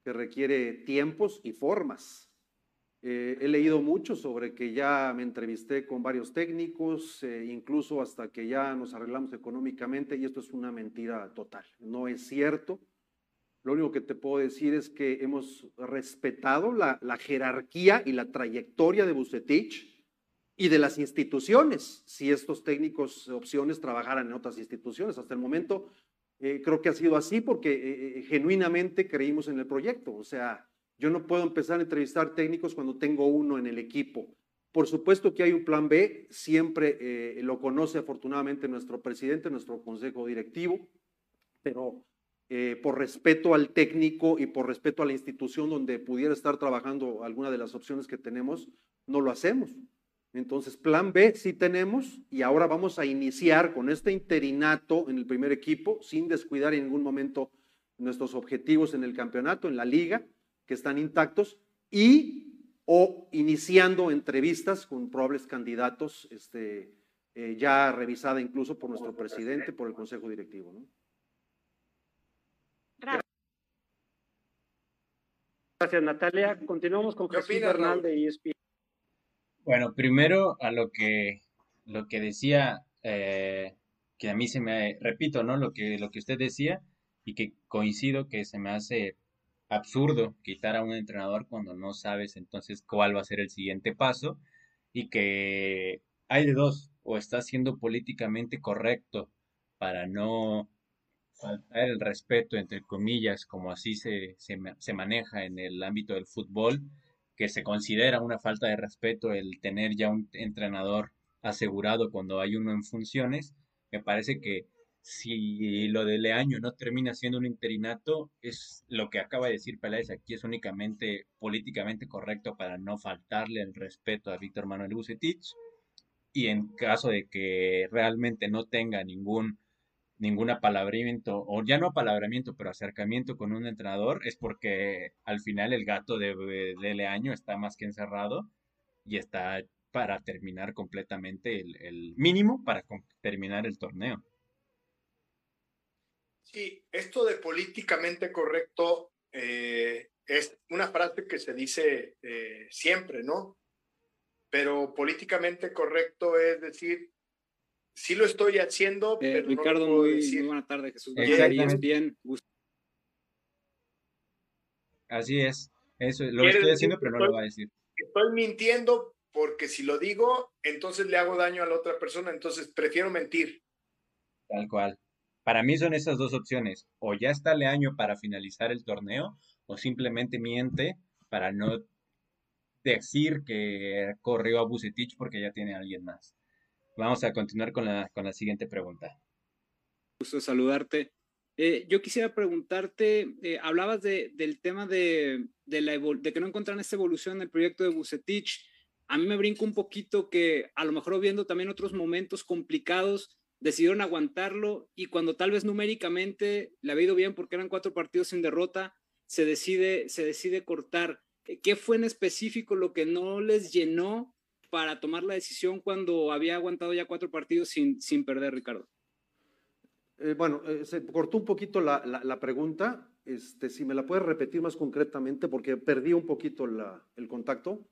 que requiere tiempos y formas. Eh, he leído mucho sobre que ya me entrevisté con varios técnicos, eh, incluso hasta que ya nos arreglamos económicamente, y esto es una mentira total. No es cierto. Lo único que te puedo decir es que hemos respetado la, jerarquía y la trayectoria de Bucetich y de las instituciones, si estos técnicos opciones trabajaran en otras instituciones. Hasta el momento eh, creo que ha sido así porque genuinamente creímos en el proyecto. O sea, yo no puedo empezar a entrevistar técnicos cuando tengo uno en el equipo. Por supuesto que hay un plan B, siempre eh, lo conoce afortunadamente nuestro presidente, nuestro consejo directivo, pero eh, por respeto al técnico y por respeto a la institución donde pudiera estar trabajando alguna de las opciones que tenemos, no lo hacemos. Entonces, plan B sí tenemos y ahora vamos a iniciar con este interinato en el primer equipo, sin descuidar en ningún momento nuestros objetivos en el campeonato, en la liga que están intactos y o iniciando entrevistas con probables candidatos, este, eh, ya revisada incluso por nuestro presidente, por el Consejo Directivo. Gracias, Natalia. Continuamos con Jesús Bernal de ESPN. Bueno, primero a lo que, lo que decía, eh, que a mí se me, repito, ¿no? Lo que, lo que usted decía y que coincido que se me hace absurdo quitar a un entrenador cuando no sabes entonces cuál va a ser el siguiente paso y que hay de dos, o está siendo políticamente correcto para no el respeto, entre comillas, como así se, se, maneja en el ámbito del fútbol, que se considera una falta de respeto el tener ya un entrenador asegurado cuando hay uno en funciones, me parece que si lo de Leaño no termina siendo un interinato, es lo que acaba de decir Peláez aquí, es únicamente políticamente correcto para no faltarle el respeto a Víctor Manuel Bucetich. Y en caso de que realmente no tenga ningún ningún apalabramiento, o ya no apalabramiento, pero acercamiento con un entrenador, es porque al final el gato de, de Leaño está más que encerrado y está para terminar completamente el, el mínimo para terminar el torneo. Sí, esto de políticamente correcto eh, es una frase que se dice eh, siempre, ¿no? Pero políticamente correcto es decir, sí lo estoy haciendo, eh, pero Ricardo, no lo muy, decir. muy buena tarde, Jesús. Bien. Así es, eso lo estoy haciendo, pero no lo va a decir. Estoy mintiendo porque si lo digo, entonces le hago daño a la otra persona, entonces prefiero mentir. Tal cual. Para mí son esas dos opciones. O ya está Leaño para finalizar el torneo, o simplemente miente para no decir que corrió a Bucetich porque ya tiene a alguien más. Vamos a continuar con la, con la siguiente pregunta. Gusto saludarte. Eh, yo quisiera preguntarte, eh, hablabas de, del tema de, de, la de que no encontraron esta evolución en el proyecto de Bucetich. A mí me brinco un poquito que a lo mejor viendo también otros momentos complicados, decidieron aguantarlo y cuando tal vez numéricamente le había ido bien porque eran cuatro partidos sin derrota, se decide, se decide cortar. ¿Qué fue en específico lo que no les llenó para tomar la decisión cuando había aguantado ya cuatro partidos sin, sin perder, Ricardo? Eh, bueno, eh, se cortó un poquito la, la, pregunta. Este, si me la puedes repetir más concretamente, porque perdí un poquito la, el contacto.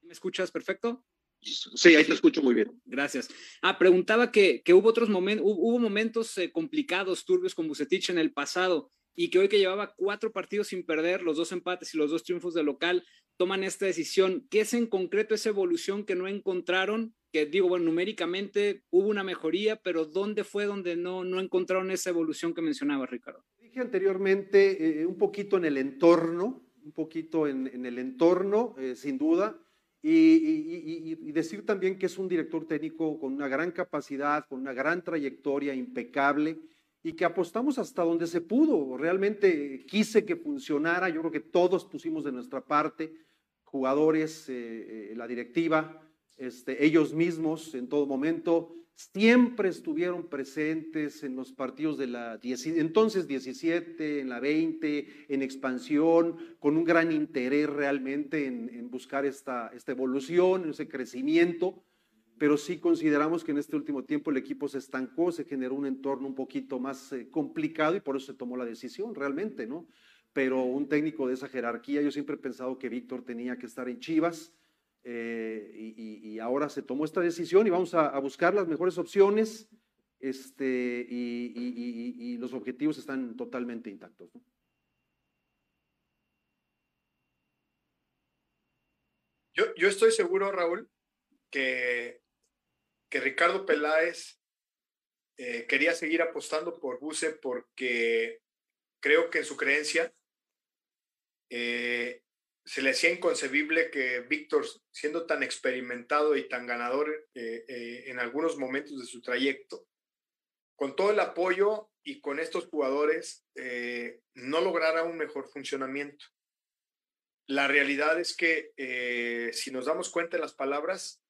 ¿Me escuchas perfecto? Sí, ahí te escucho muy bien. Gracias. Ah, preguntaba que, que hubo otros momentos, hubo momentos eh, complicados, turbios con Bucetich en el pasado y que hoy que llevaba cuatro partidos sin perder, los dos empates y los dos triunfos de local, toman esta decisión. ¿Qué es en concreto esa evolución que no encontraron? Que digo, bueno, numéricamente hubo una mejoría, pero ¿dónde fue donde no, no encontraron esa evolución que mencionaba Ricardo? Dije anteriormente eh, un poquito en el entorno, un poquito en, el entorno, eh, sin duda, y, y, decir también que es un director técnico con una gran capacidad, con una gran trayectoria, impecable, y que apostamos hasta donde se pudo. Realmente quise que funcionara, yo creo que todos pusimos de nuestra parte, jugadores, eh, eh, la directiva, este, ellos mismos en todo momento, siempre estuvieron presentes en los partidos de la entonces 17, en la 20, en expansión, con un gran interés realmente en, en buscar esta, esta evolución, ese crecimiento pero sí consideramos que en este último tiempo el equipo se estancó, se generó un entorno un poquito más eh, complicado y por eso se tomó la decisión realmente, ¿no? Pero un técnico de esa jerarquía, yo siempre he pensado que Víctor tenía que estar en Chivas eh, y, ahora se tomó esta decisión y vamos a, buscar las mejores opciones este, y, los objetivos están totalmente intactos. Yo, yo estoy seguro, Raúl, que que Ricardo Peláez eh, quería seguir apostando por Buse porque creo que en su creencia eh, se le hacía inconcebible que Víctor, siendo tan experimentado y tan ganador eh, en algunos momentos de su trayecto, con todo el apoyo y con estos jugadores, no lograra un mejor funcionamiento. La realidad es que si nos damos cuenta de las palabras,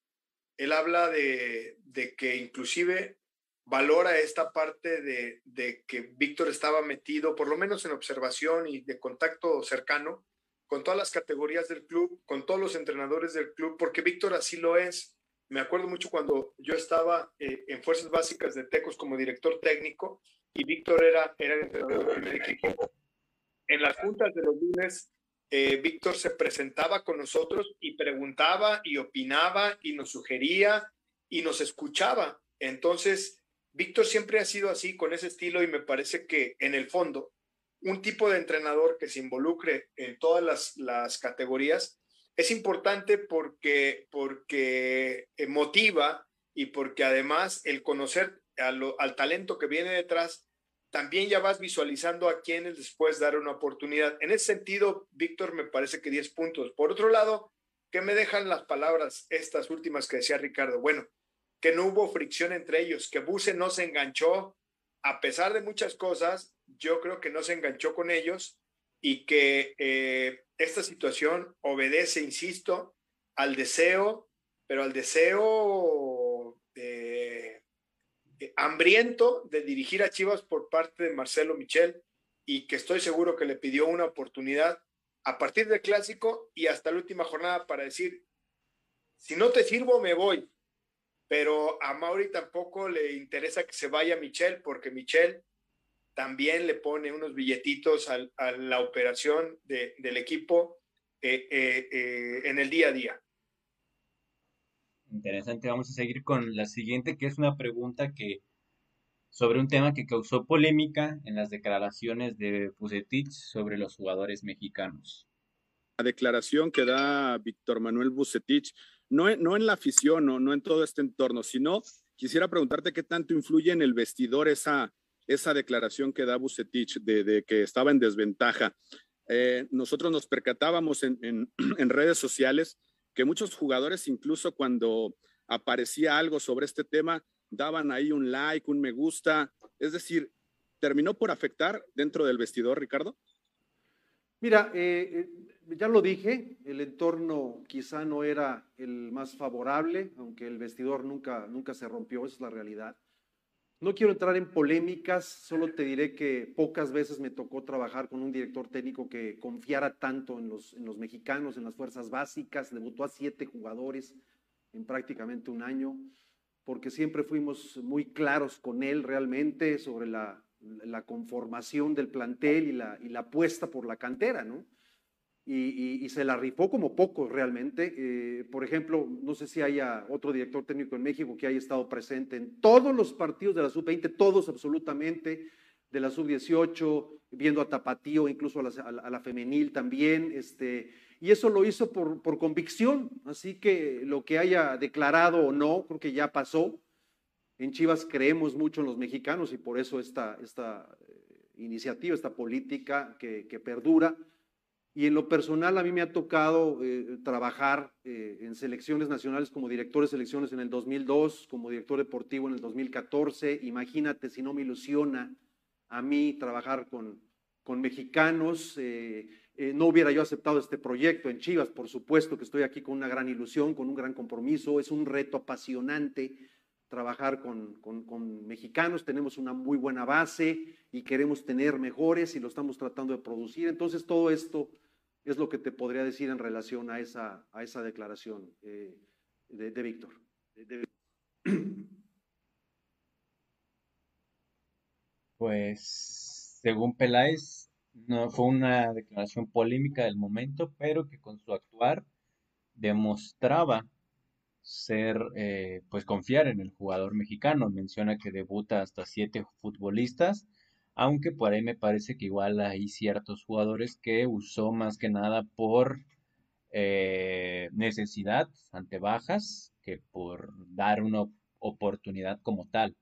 él habla de, que inclusive valora esta parte de, que Víctor estaba metido, por lo menos en observación y de contacto cercano, con todas las categorías del club, con todos los entrenadores del club, porque Víctor así lo es. Me acuerdo mucho cuando yo estaba eh, en Fuerzas Básicas de Tecos como director técnico y Víctor era, era el entrenador del primer equipo. En las juntas de los lunes eh, Víctor se presentaba con nosotros y preguntaba y opinaba y nos sugería y nos escuchaba. Entonces, Víctor siempre ha sido así, con ese estilo, y me parece que en el fondo, un tipo de entrenador que se involucre en todas las, categorías es importante porque, porque eh, motiva y porque además el conocer al talento que viene detrás también ya vas visualizando a quienes después dar una oportunidad. En ese sentido, Víctor, me parece que 10 puntos. Por otro lado, ¿qué me dejan las palabras estas últimas que decía Ricardo? Bueno, que no hubo fricción entre ellos, que Buse no se enganchó, a pesar de muchas cosas, yo creo que no se enganchó con ellos y que eh, esta situación obedece, insisto, al deseo, pero al deseo de hambriento de dirigir a Chivas por parte de Marcelo Michel y que estoy seguro que le pidió una oportunidad a partir del clásico y hasta la última jornada para decir, si no te sirvo, me voy. Pero a Mauri tampoco le interesa que se vaya Michel porque Michel también le pone unos billetitos a, la operación del equipo eh, eh, en el día a día. Interesante, vamos a seguir con la siguiente, que es una pregunta que sobre un tema que causó polémica en las declaraciones de Bucetich sobre los jugadores mexicanos. La declaración que da Víctor Manuel Bucetich, no, no en la afición, no, no en todo este entorno, sino quisiera preguntarte qué tanto influye en el vestidor esa, esa declaración que da Bucetich de, que estaba en desventaja. Eh, nosotros nos percatábamos en, en redes sociales que muchos jugadores incluso cuando aparecía algo sobre este tema, daban ahí un like, un me gusta. Es decir, ¿terminó por afectar dentro del vestidor, Ricardo? Mira, eh, eh, ya lo dije, el entorno quizá no era el más favorable, aunque el vestidor nunca, nunca se rompió, esa es la realidad. No quiero entrar en polémicas, solo te diré que pocas veces me tocó trabajar con un director técnico que confiara tanto en los, mexicanos, en las fuerzas básicas, debutó a siete jugadores en prácticamente un año. porque siempre fuimos muy claros con él realmente sobre la, conformación del plantel y la, y la apuesta por la cantera, ¿no? Y, se la rifó como pocos realmente. Eh, por ejemplo, no sé si haya otro director técnico en México que haya estado presente en todos los partidos de la sub-20, todos absolutamente, de la sub-18, viendo a Tapatío, incluso a la, a la, femenil también. Este, y eso lo hizo por, por, convicción. Así que lo que haya declarado o no, creo que ya pasó. En Chivas creemos mucho en los mexicanos y por eso esta, esta eh, iniciativa, esta política que, que perdura. Y en lo personal a mí me ha tocado eh, trabajar eh, en selecciones nacionales como director de selecciones en el 2002, como director deportivo en el 2014. Imagínate si no me ilusiona a mí trabajar con, con mexicanos. Eh, no hubiera yo aceptado este proyecto en Chivas, por supuesto que estoy aquí con una gran ilusión, con un gran compromiso. Es un reto apasionante trabajar con, con, con mexicanos. Tenemos una muy buena base y queremos tener mejores y lo estamos tratando de producir. Entonces todo esto es lo que te podría decir en relación a esa, a esa declaración eh, de, Víctor. Pues, según Peláez, no fue una declaración polémica del momento, pero que con su actuar demostraba ser, eh, pues confiar en el jugador mexicano. Menciona que debuta hasta siete futbolistas aunque por ahí me parece que igual hay ciertos jugadores que usó más que nada por eh, necesidad ante bajas que por dar una oportunidad como tal.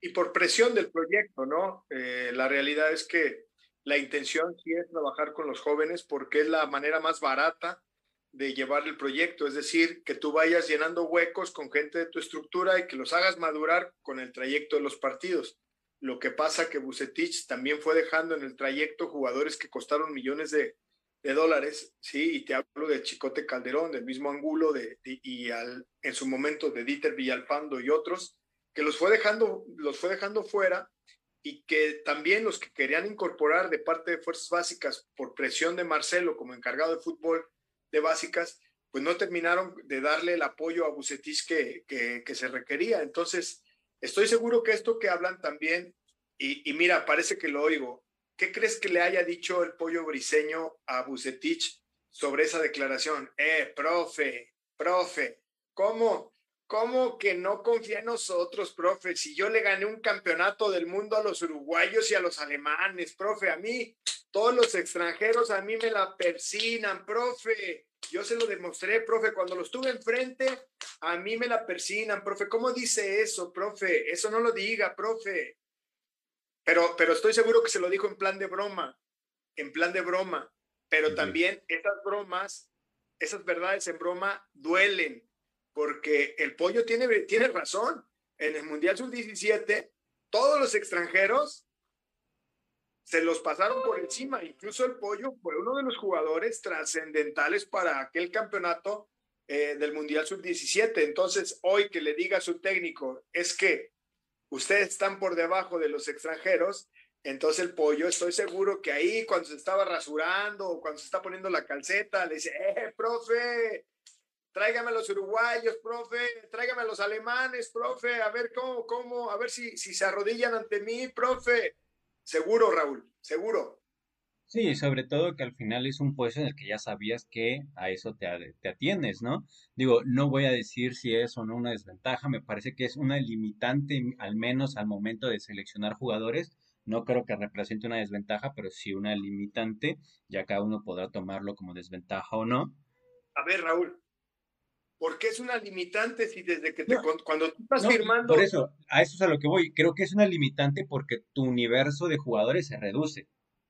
Y por presión del proyecto, ¿no? Eh, la realidad es que la intención sí es trabajar con los jóvenes porque es la manera más barata de llevar el proyecto, es decir, que tú vayas llenando huecos con gente de tu estructura y que los hagas madurar con el trayecto de los partidos. Lo que pasa que Bucetich también fue dejando en el trayecto jugadores que costaron millones de, dólares, sí, y te hablo de Chicote Calderón, del mismo Angulo, de, y al, en su momento de Dieter Villalpando y otros, que los fue dejando, los fue dejando fuera y que también los que querían incorporar de parte de Fuerzas Básicas por presión de Marcelo como encargado de fútbol de básicas, pues no terminaron de darle el apoyo a Bucetich que, que, se requería. Entonces, Estoy seguro que esto que hablan también, y, mira, parece que lo oigo, ¿qué crees que le haya dicho el pollo briseño a Bucetich sobre esa declaración? Eh, profe, profe, ¿cómo? ¿Cómo que no confía en nosotros, profe? Si yo le gané un campeonato del mundo a los uruguayos y a los alemanes, profe, a mí, todos los extranjeros a mí me la persinan, profe. Yo se lo demostré, profe, cuando lo estuve enfrente, a mí me la persinan, profe. ¿Cómo dice eso, profe? Eso no lo diga, profe. Pero, pero estoy seguro que se lo dijo en plan de broma, en plan de broma. Pero también esas bromas, esas verdades en broma duelen, porque el pollo tiene, tiene razón. En el Mundial Sub-17, todos los extranjeros se los pasaron por encima. Incluso el Pollo fue uno de los jugadores trascendentales para aquel campeonato eh, del Mundial Sub-17. Entonces, hoy que le diga a su técnico es que ustedes están por debajo de los extranjeros, entonces el Pollo, estoy seguro que ahí cuando se estaba rasurando o cuando se está poniendo la calceta, le dice, eh, profe, tráigame a los uruguayos, profe, tráigame a los alemanes, profe, a ver cómo, cómo, a ver si, si se arrodillan ante mí, profe Seguro, Raúl, seguro. Sí, sobre todo que al final es un puesto en el que ya sabías que a eso te, te, atiendes, ¿no? Digo, no voy a decir si es o no una desventaja, me parece que es una limitante, al menos al momento de seleccionar jugadores. No creo que represente una desventaja, pero sí una limitante, ya cada uno podrá tomarlo como desventaja o no. A ver, Raúl, ¿Por qué es una limitante si desde que te, cuando tú estás firmando... Por eso, a eso es a lo que voy. Creo que es una limitante porque tu universo de jugadores se reduce,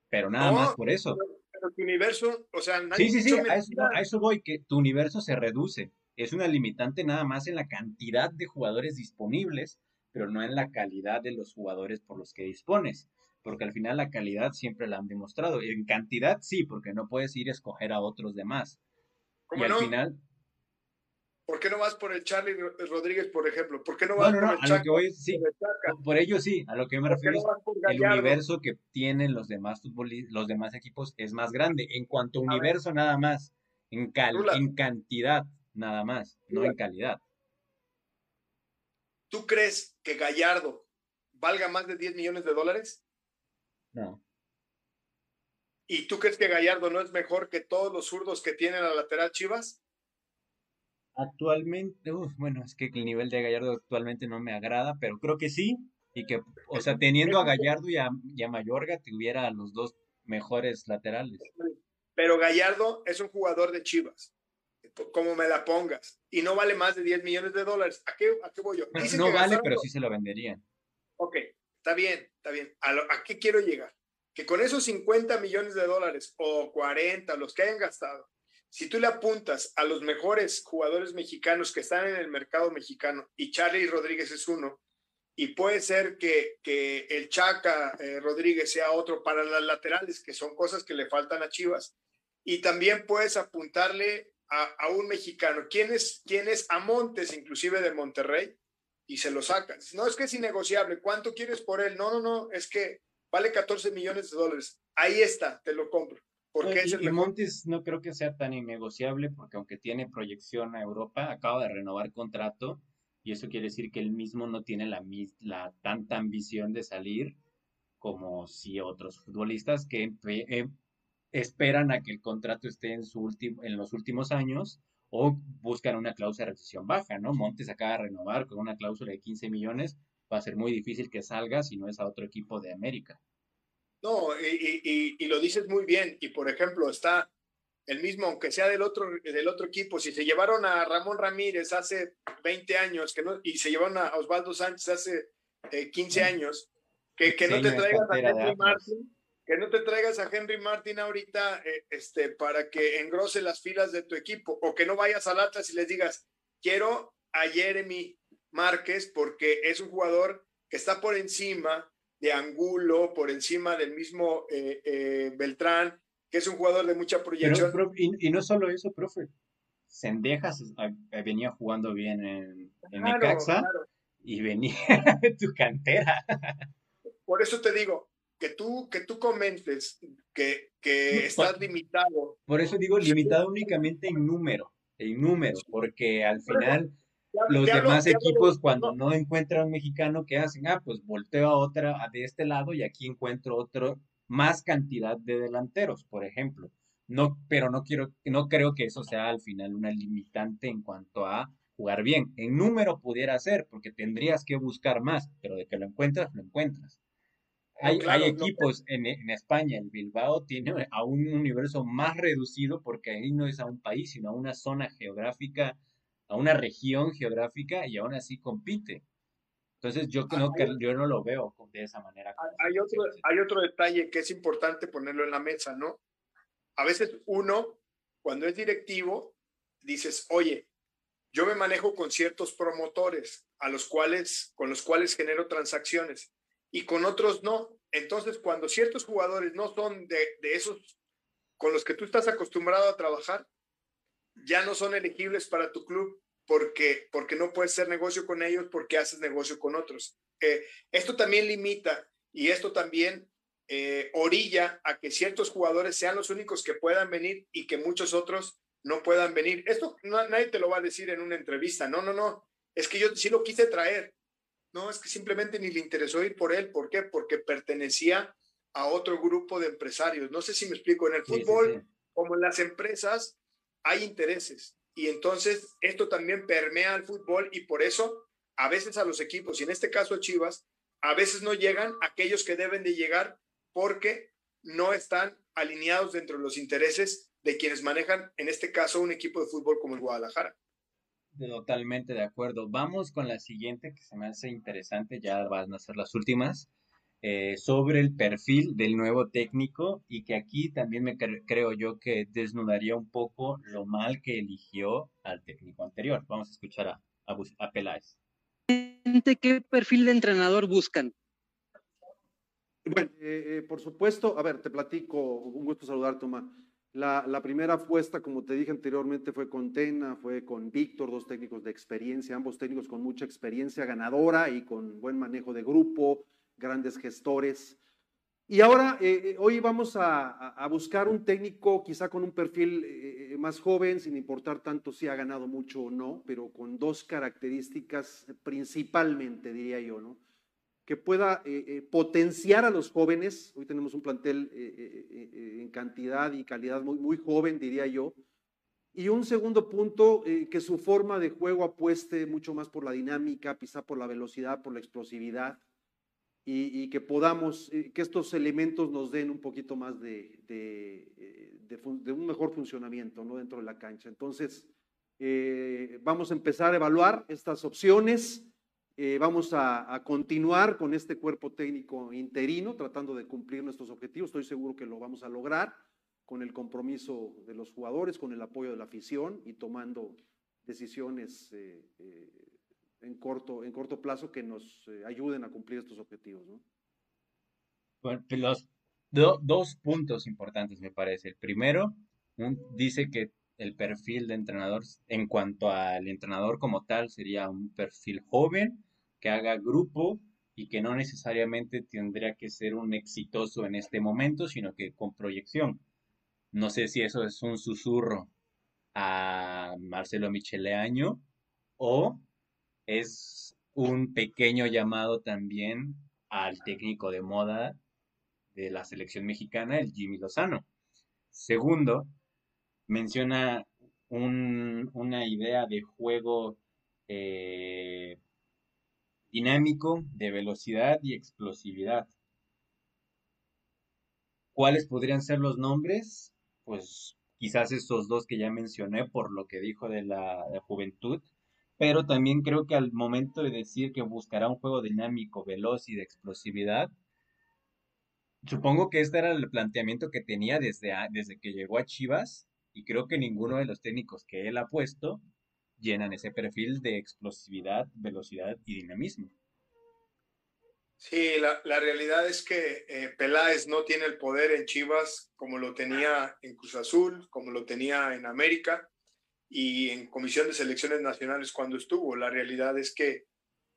pero nada más por eso. Pero, tu universo, o sea, Sí, sí, sí, a eso, voy, que tu universo se reduce. Es una limitante nada más en la cantidad de jugadores disponibles, pero no en la calidad de los jugadores por los que dispones. Porque al final la calidad siempre la han demostrado. En cantidad sí, porque no puedes ir a escoger a otros demás. Y al final, ¿Por qué no vas por el Charlie Rodríguez, por ejemplo? ¿Por qué no vas por el a lo que voy, sí, por, ello sí, a lo que me refiero es el universo que tienen los demás futbolistas, los demás equipos es más grande. En cuanto a universo nada más, en, cal, en cantidad nada más, no en calidad. ¿tú crees que Gallardo valga más de 10 millones de dólares? No. ¿Y tú crees que Gallardo no es mejor que todos los zurdos que tienen la lateral Chivas? Actualmente, bueno, es que el nivel de Gallardo actualmente no me agrada, pero creo que sí. Y que, o sea, teniendo a Gallardo y a, y a Mayorga, tuviera los dos mejores laterales. Pero Gallardo es un jugador de Chivas, como me la pongas, y no vale más de 10 millones de dólares. ¿A qué, a qué voy yo? no vale, pero sí se lo venderían. Ok, está bien, está bien. ¿A, ¿A qué quiero llegar? Que con esos 50 millones de dólares o 40, los que hayan gastado, si tú le apuntas a los mejores jugadores mexicanos que están en el mercado mexicano, y Charlie Rodríguez es uno, y puede ser que, que el Chaca eh, Rodríguez sea otro para las laterales, que son cosas que le faltan a Chivas. Y también puedes apuntarle a, un mexicano. ¿Quién es, ¿Quién es a Montes, inclusive de Monterrey? Y se lo sacas. No, es que es innegociable. ¿Cuánto quieres por él? No, no, no, es que vale 14 millones de dólares. Ahí está, te lo compro. Porque y, y Montes no creo que sea tan innegociable porque aunque tiene proyección a Europa, acaba de renovar contrato y eso quiere decir que él mismo no tiene la, la tanta ambición de salir como si otros futbolistas que eh, esperan a que el contrato esté en, su último, en los últimos años o buscan una cláusula de rescisión baja, ¿no? Montes acaba de renovar con una cláusula de 15 millones, va a ser muy difícil que salga si no es a otro equipo de América. No, y, y, y, lo dices muy bien. Y por ejemplo, está el mismo, aunque sea del otro, del otro equipo, si se llevaron a Ramón Ramírez hace 20 años que no, y se llevaron a Osvaldo Sánchez hace 15 eh, años, que, que no te traigas a Henry Martin, que no te traigas a Henry Martin ahorita eh, este, para que engrose las filas de tu equipo, o que no vayas al Atlas y les digas, quiero a Jeremy Márquez porque es un jugador que está por encima de Angulo, por encima del mismo eh, Beltrán, que es un jugador de mucha proyección. y, no solo eso, profe. Sendejas venía jugando bien en, en Necaxa y venía de tu cantera. Por eso te digo, que tú, que tú comentes que, que estás limitado. Por eso digo limitado únicamente en número, en número, porque al final los demás equipos cuando no encuentran un mexicano, ¿qué hacen? Ah, pues volteo a otra de este lado y aquí encuentro otro más cantidad de delanteros, por ejemplo. No, pero no quiero, no creo que eso sea al final una limitante en cuanto a jugar bien. En número pudiera ser, porque tendrías que buscar más, pero de que lo encuentras, lo encuentras. Hay, hay equipos en, en, España, el Bilbao tiene a un universo más reducido porque ahí no es a un país, sino a una zona geográfica, a una región geográfica y aún así compite. Entonces yo creo que yo no lo veo de esa manera. Hay otro, hay otro detalle que es importante ponerlo en la mesa, ¿no? A veces uno, cuando es directivo, dices, oye, yo me manejo con ciertos promotores a los cuales, con los cuales genero transacciones y con otros no. Entonces, cuando ciertos jugadores no son de, de esos con los que tú estás acostumbrado a trabajar, ya no son elegibles para tu club porque, porque no puedes hacer negocio con ellos porque haces negocio con otros. Eh, esto también limita y esto también eh, orilla a que ciertos jugadores sean los únicos que puedan venir y que muchos otros no puedan venir. Esto nadie te lo va a decir en una entrevista. No, no, no. Es que yo sí lo quise traer. No, es que simplemente ni le interesó ir por él. ¿Por qué? Porque pertenecía a otro grupo de empresarios. No sé si me explico. En el fútbol, como en las empresas, hay intereses. Y entonces esto también permea al fútbol y por eso a veces a los equipos, y en este caso a Chivas, a veces no llegan aquellos que deben de llegar porque no están alineados dentro de los intereses de quienes manejan, en este caso, un equipo de fútbol como el Guadalajara. Totalmente de acuerdo. Vamos con la siguiente que se me hace interesante, ya van a ser las últimas. Eh, sobre el perfil del nuevo técnico y que aquí también me creo yo que desnudaría un poco lo mal que eligió al técnico anterior. Vamos a escuchar a, a, Peláez. ¿Qué perfil de entrenador buscan? Bueno, eh, eh, por supuesto, a ver, te platico, un gusto saludarte, Tomás. La, la, primera apuesta, como te dije anteriormente, fue con Tena, fue con Víctor, dos técnicos de experiencia, ambos técnicos con mucha experiencia ganadora y con buen manejo de grupo, grandes gestores. Y ahora, eh, eh, hoy vamos a, buscar un técnico quizá con un perfil eh, más joven, sin importar tanto si ha ganado mucho o no, pero con dos características principalmente, diría yo, ¿no? Que pueda potenciar a los jóvenes. Hoy tenemos un plantel en cantidad y calidad muy, muy joven, diría yo. Y un segundo punto, que su forma de juego apueste mucho más por la dinámica, quizá por la velocidad, por la explosividad y, que podamos, eh, que estos elementos nos den un poquito más de, de, eh, un mejor funcionamiento ¿no? dentro de la cancha. Entonces, eh, vamos a empezar a evaluar estas opciones. vamos a, continuar con este cuerpo técnico interino, tratando de cumplir nuestros objetivos. Estoy seguro que lo vamos a lograr con el compromiso de los jugadores, con el apoyo de la afición y tomando decisiones en corto, en corto plazo que nos eh, ayuden a cumplir estos objetivos. ¿no? Pues los dos puntos importantes me parece. El primero, dice que el perfil de entrenador, en cuanto al entrenador como tal, sería un perfil joven, que haga grupo y que no necesariamente tendría que ser un exitoso en este momento, sino que con proyección. No sé si eso es un susurro a Marcelo Micheleaño o es un pequeño llamado también al técnico de moda de la selección mexicana, el Jimmy Lozano. Segundo, menciona una idea de juego eh, dinámico, de velocidad y explosividad. ¿Cuáles podrían ser los nombres? Pues quizás esos dos que ya mencioné por lo que dijo de la juventud, pero también creo que al momento de decir que buscará un juego dinámico, veloz y de explosividad, supongo que este era el planteamiento que tenía desde, desde que llegó a Chivas y creo que ninguno de los técnicos que él ha puesto llenan ese perfil de explosividad, velocidad y dinamismo. Sí, la, realidad es que eh, Peláez no tiene el poder en Chivas como lo tenía en Cruz Azul, como lo tenía en América y en Comisión de Selecciones Nacionales cuando estuvo. La realidad es que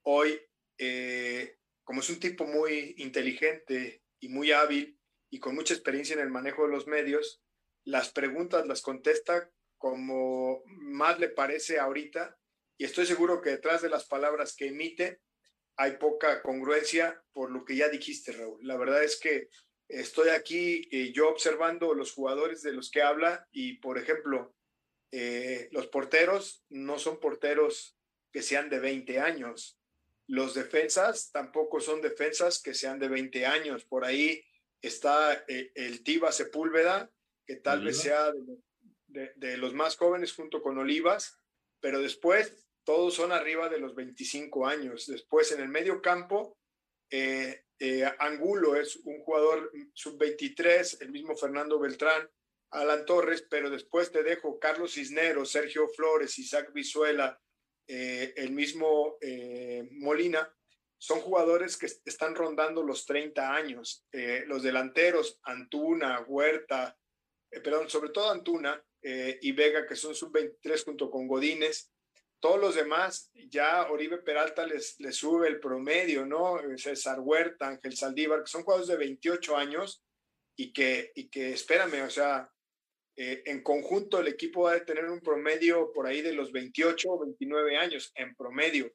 hoy, eh, como es un tipo muy inteligente y muy hábil y con mucha experiencia en el manejo de los medios, las preguntas las contesta como más le parece ahorita y estoy seguro que detrás de las palabras que emite hay poca congruencia por lo que ya dijiste, Raúl. La verdad es que estoy aquí eh, yo observando los jugadores de los que habla y, por ejemplo, eh, los porteros no son porteros que sean de 20 años. Los defensas tampoco son defensas que sean de 20 años. Por ahí está eh, el Tiba Sepúlveda, que tal vez sea de, los más jóvenes junto con Olivas, pero después todos son arriba de los 25 años. Después en el medio campo, eh, Angulo es un jugador sub-23, el mismo Fernando Beltrán Alan Torres, pero después te dejo Carlos Cisneros, Sergio Flores, Isaac Vizuela, eh, el mismo eh, Molina, son jugadores que están rondando los 30 años. Eh, los delanteros, Antuna, Huerta, perdón, sobre todo Antuna y Vega, que son sub-23 junto con Godínez. Todos los demás, ya Oribe Peralta les, sube el promedio, ¿no? César Huerta, Ángel Saldívar, que son jugadores de 28 años y que, y que espérame, o sea, eh, en conjunto, el equipo va a tener un promedio por ahí de los 28 o 29 años en promedio,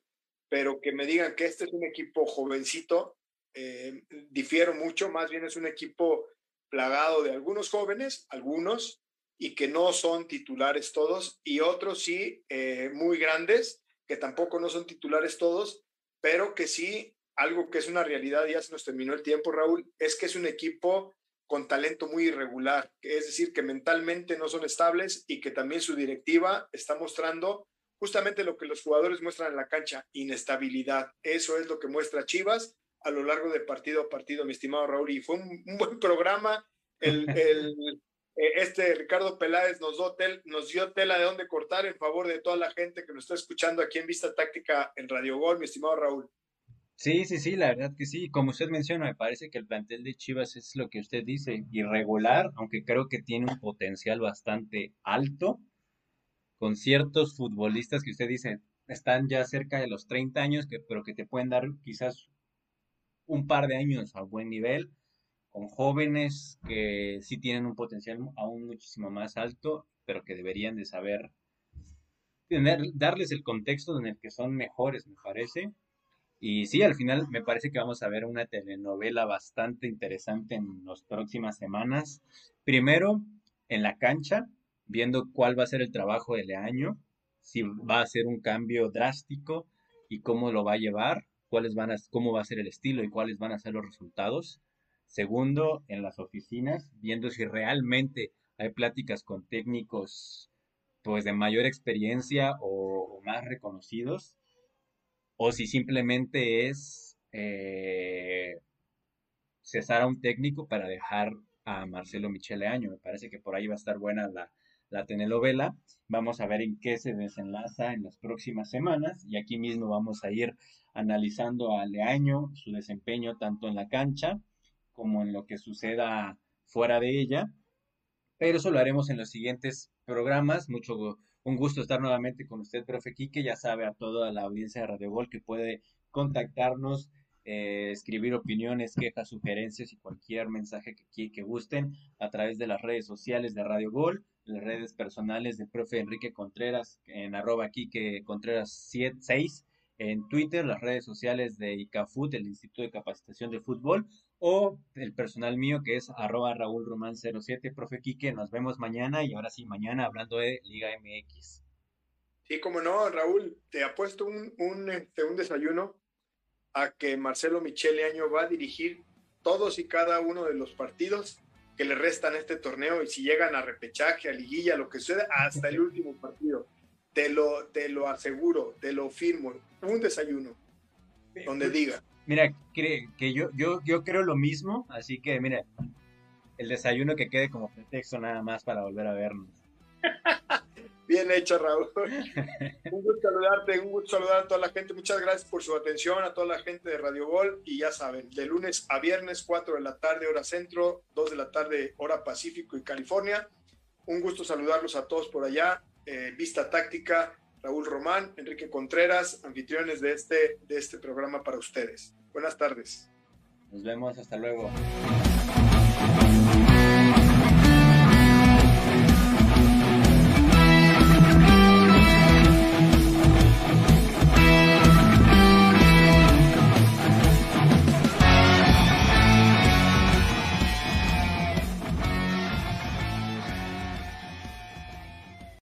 pero que me digan que este es un equipo jovencito, eh, difiero mucho, más bien es un equipo plagado de algunos jóvenes, algunos, y que no son titulares todos, y otros sí, eh, muy grandes, que tampoco no son titulares todos, pero que sí, algo que es una realidad, ya se nos terminó el tiempo, Raúl, es que es un equipo con talento muy irregular, es decir, que mentalmente no son estables y que también su directiva está mostrando justamente lo que los jugadores muestran en la cancha, inestabilidad. Eso es lo que muestra Chivas a lo largo de partido a partido, mi estimado Raúl. Y fue un, buen programa. Eh, este Ricardo Peláez nos, nos dio tela de dónde cortar en favor de toda la gente que nos está escuchando aquí en Vista Táctica en Radio Gol, mi estimado Raúl. Sí, sí, sí, la verdad que sí. Como usted menciona, me parece que el plantel de Chivas es lo que usted dice, irregular, aunque creo que tiene un potencial bastante alto, con ciertos futbolistas que usted dice están ya cerca de los 30 años, que, pero que te pueden dar quizás un par de años a buen nivel, con jóvenes que sí tienen un potencial aún muchísimo más alto, pero que deberían de saber tener, darles el contexto en el que son mejores, me parece. Y sí, al final me parece que vamos a ver una telenovela bastante interesante en las próximas semanas. Primero, en la cancha, viendo cuál va a ser el trabajo del año, si va a ser un cambio drástico y cómo lo va a llevar, cuáles van a, cómo va a ser el estilo y cuáles van a ser los resultados. Segundo, en las oficinas, viendo si realmente hay pláticas con técnicos pues de mayor experiencia o, más reconocidos, o si simplemente es eh, cesar a un técnico para dejar a Marcelo Michele Año. Me parece que por ahí va a estar buena la, la telenovela. Vamos a ver en qué se desenlaza en las próximas semanas y aquí mismo vamos a ir analizando a Leaño, su desempeño tanto en la cancha como en lo que suceda fuera de ella. Pero eso lo haremos en los siguientes programas. Mucho un gusto estar nuevamente con usted, profe Quique. Ya sabe a toda la audiencia de Radio Gol que puede contactarnos, eh, escribir opiniones, quejas, sugerencias y cualquier mensaje que, que gusten a través de las redes sociales de Radio Gol, las redes personales de profe Enrique Contreras en arroba Quique Contreras 6 en Twitter, las redes sociales de ICAFUT, el Instituto de Capacitación de Fútbol, o el personal mío que es arroba Raúl Román 07. Profe Quique, nos vemos mañana y ahora sí, mañana hablando de Liga MX. Sí, como no, Raúl, te apuesto un, un, este, un desayuno a que Marcelo Michele Año va a dirigir todos y cada uno de los partidos que le restan a este torneo y si llegan a repechaje, a liguilla, lo que suceda, hasta el último partido. Te lo, te lo aseguro, te lo firmo. Un desayuno, donde diga. Mira, que yo, yo, yo creo lo mismo, así que mira, el desayuno que quede como pretexto nada más para volver a vernos. Bien hecho, Raúl. un gusto saludarte, un gusto saludar a toda la gente. Muchas gracias por su atención, a toda la gente de Radio Gol. Y ya saben, de lunes a viernes, 4 de la tarde, hora centro, 2 de la tarde, hora Pacífico y California. Un gusto saludarlos a todos por allá. Eh, Vista Táctica, Raúl Román, Enrique Contreras, anfitriones de este, de este programa para ustedes. Buenas tardes. Nos vemos, hasta luego.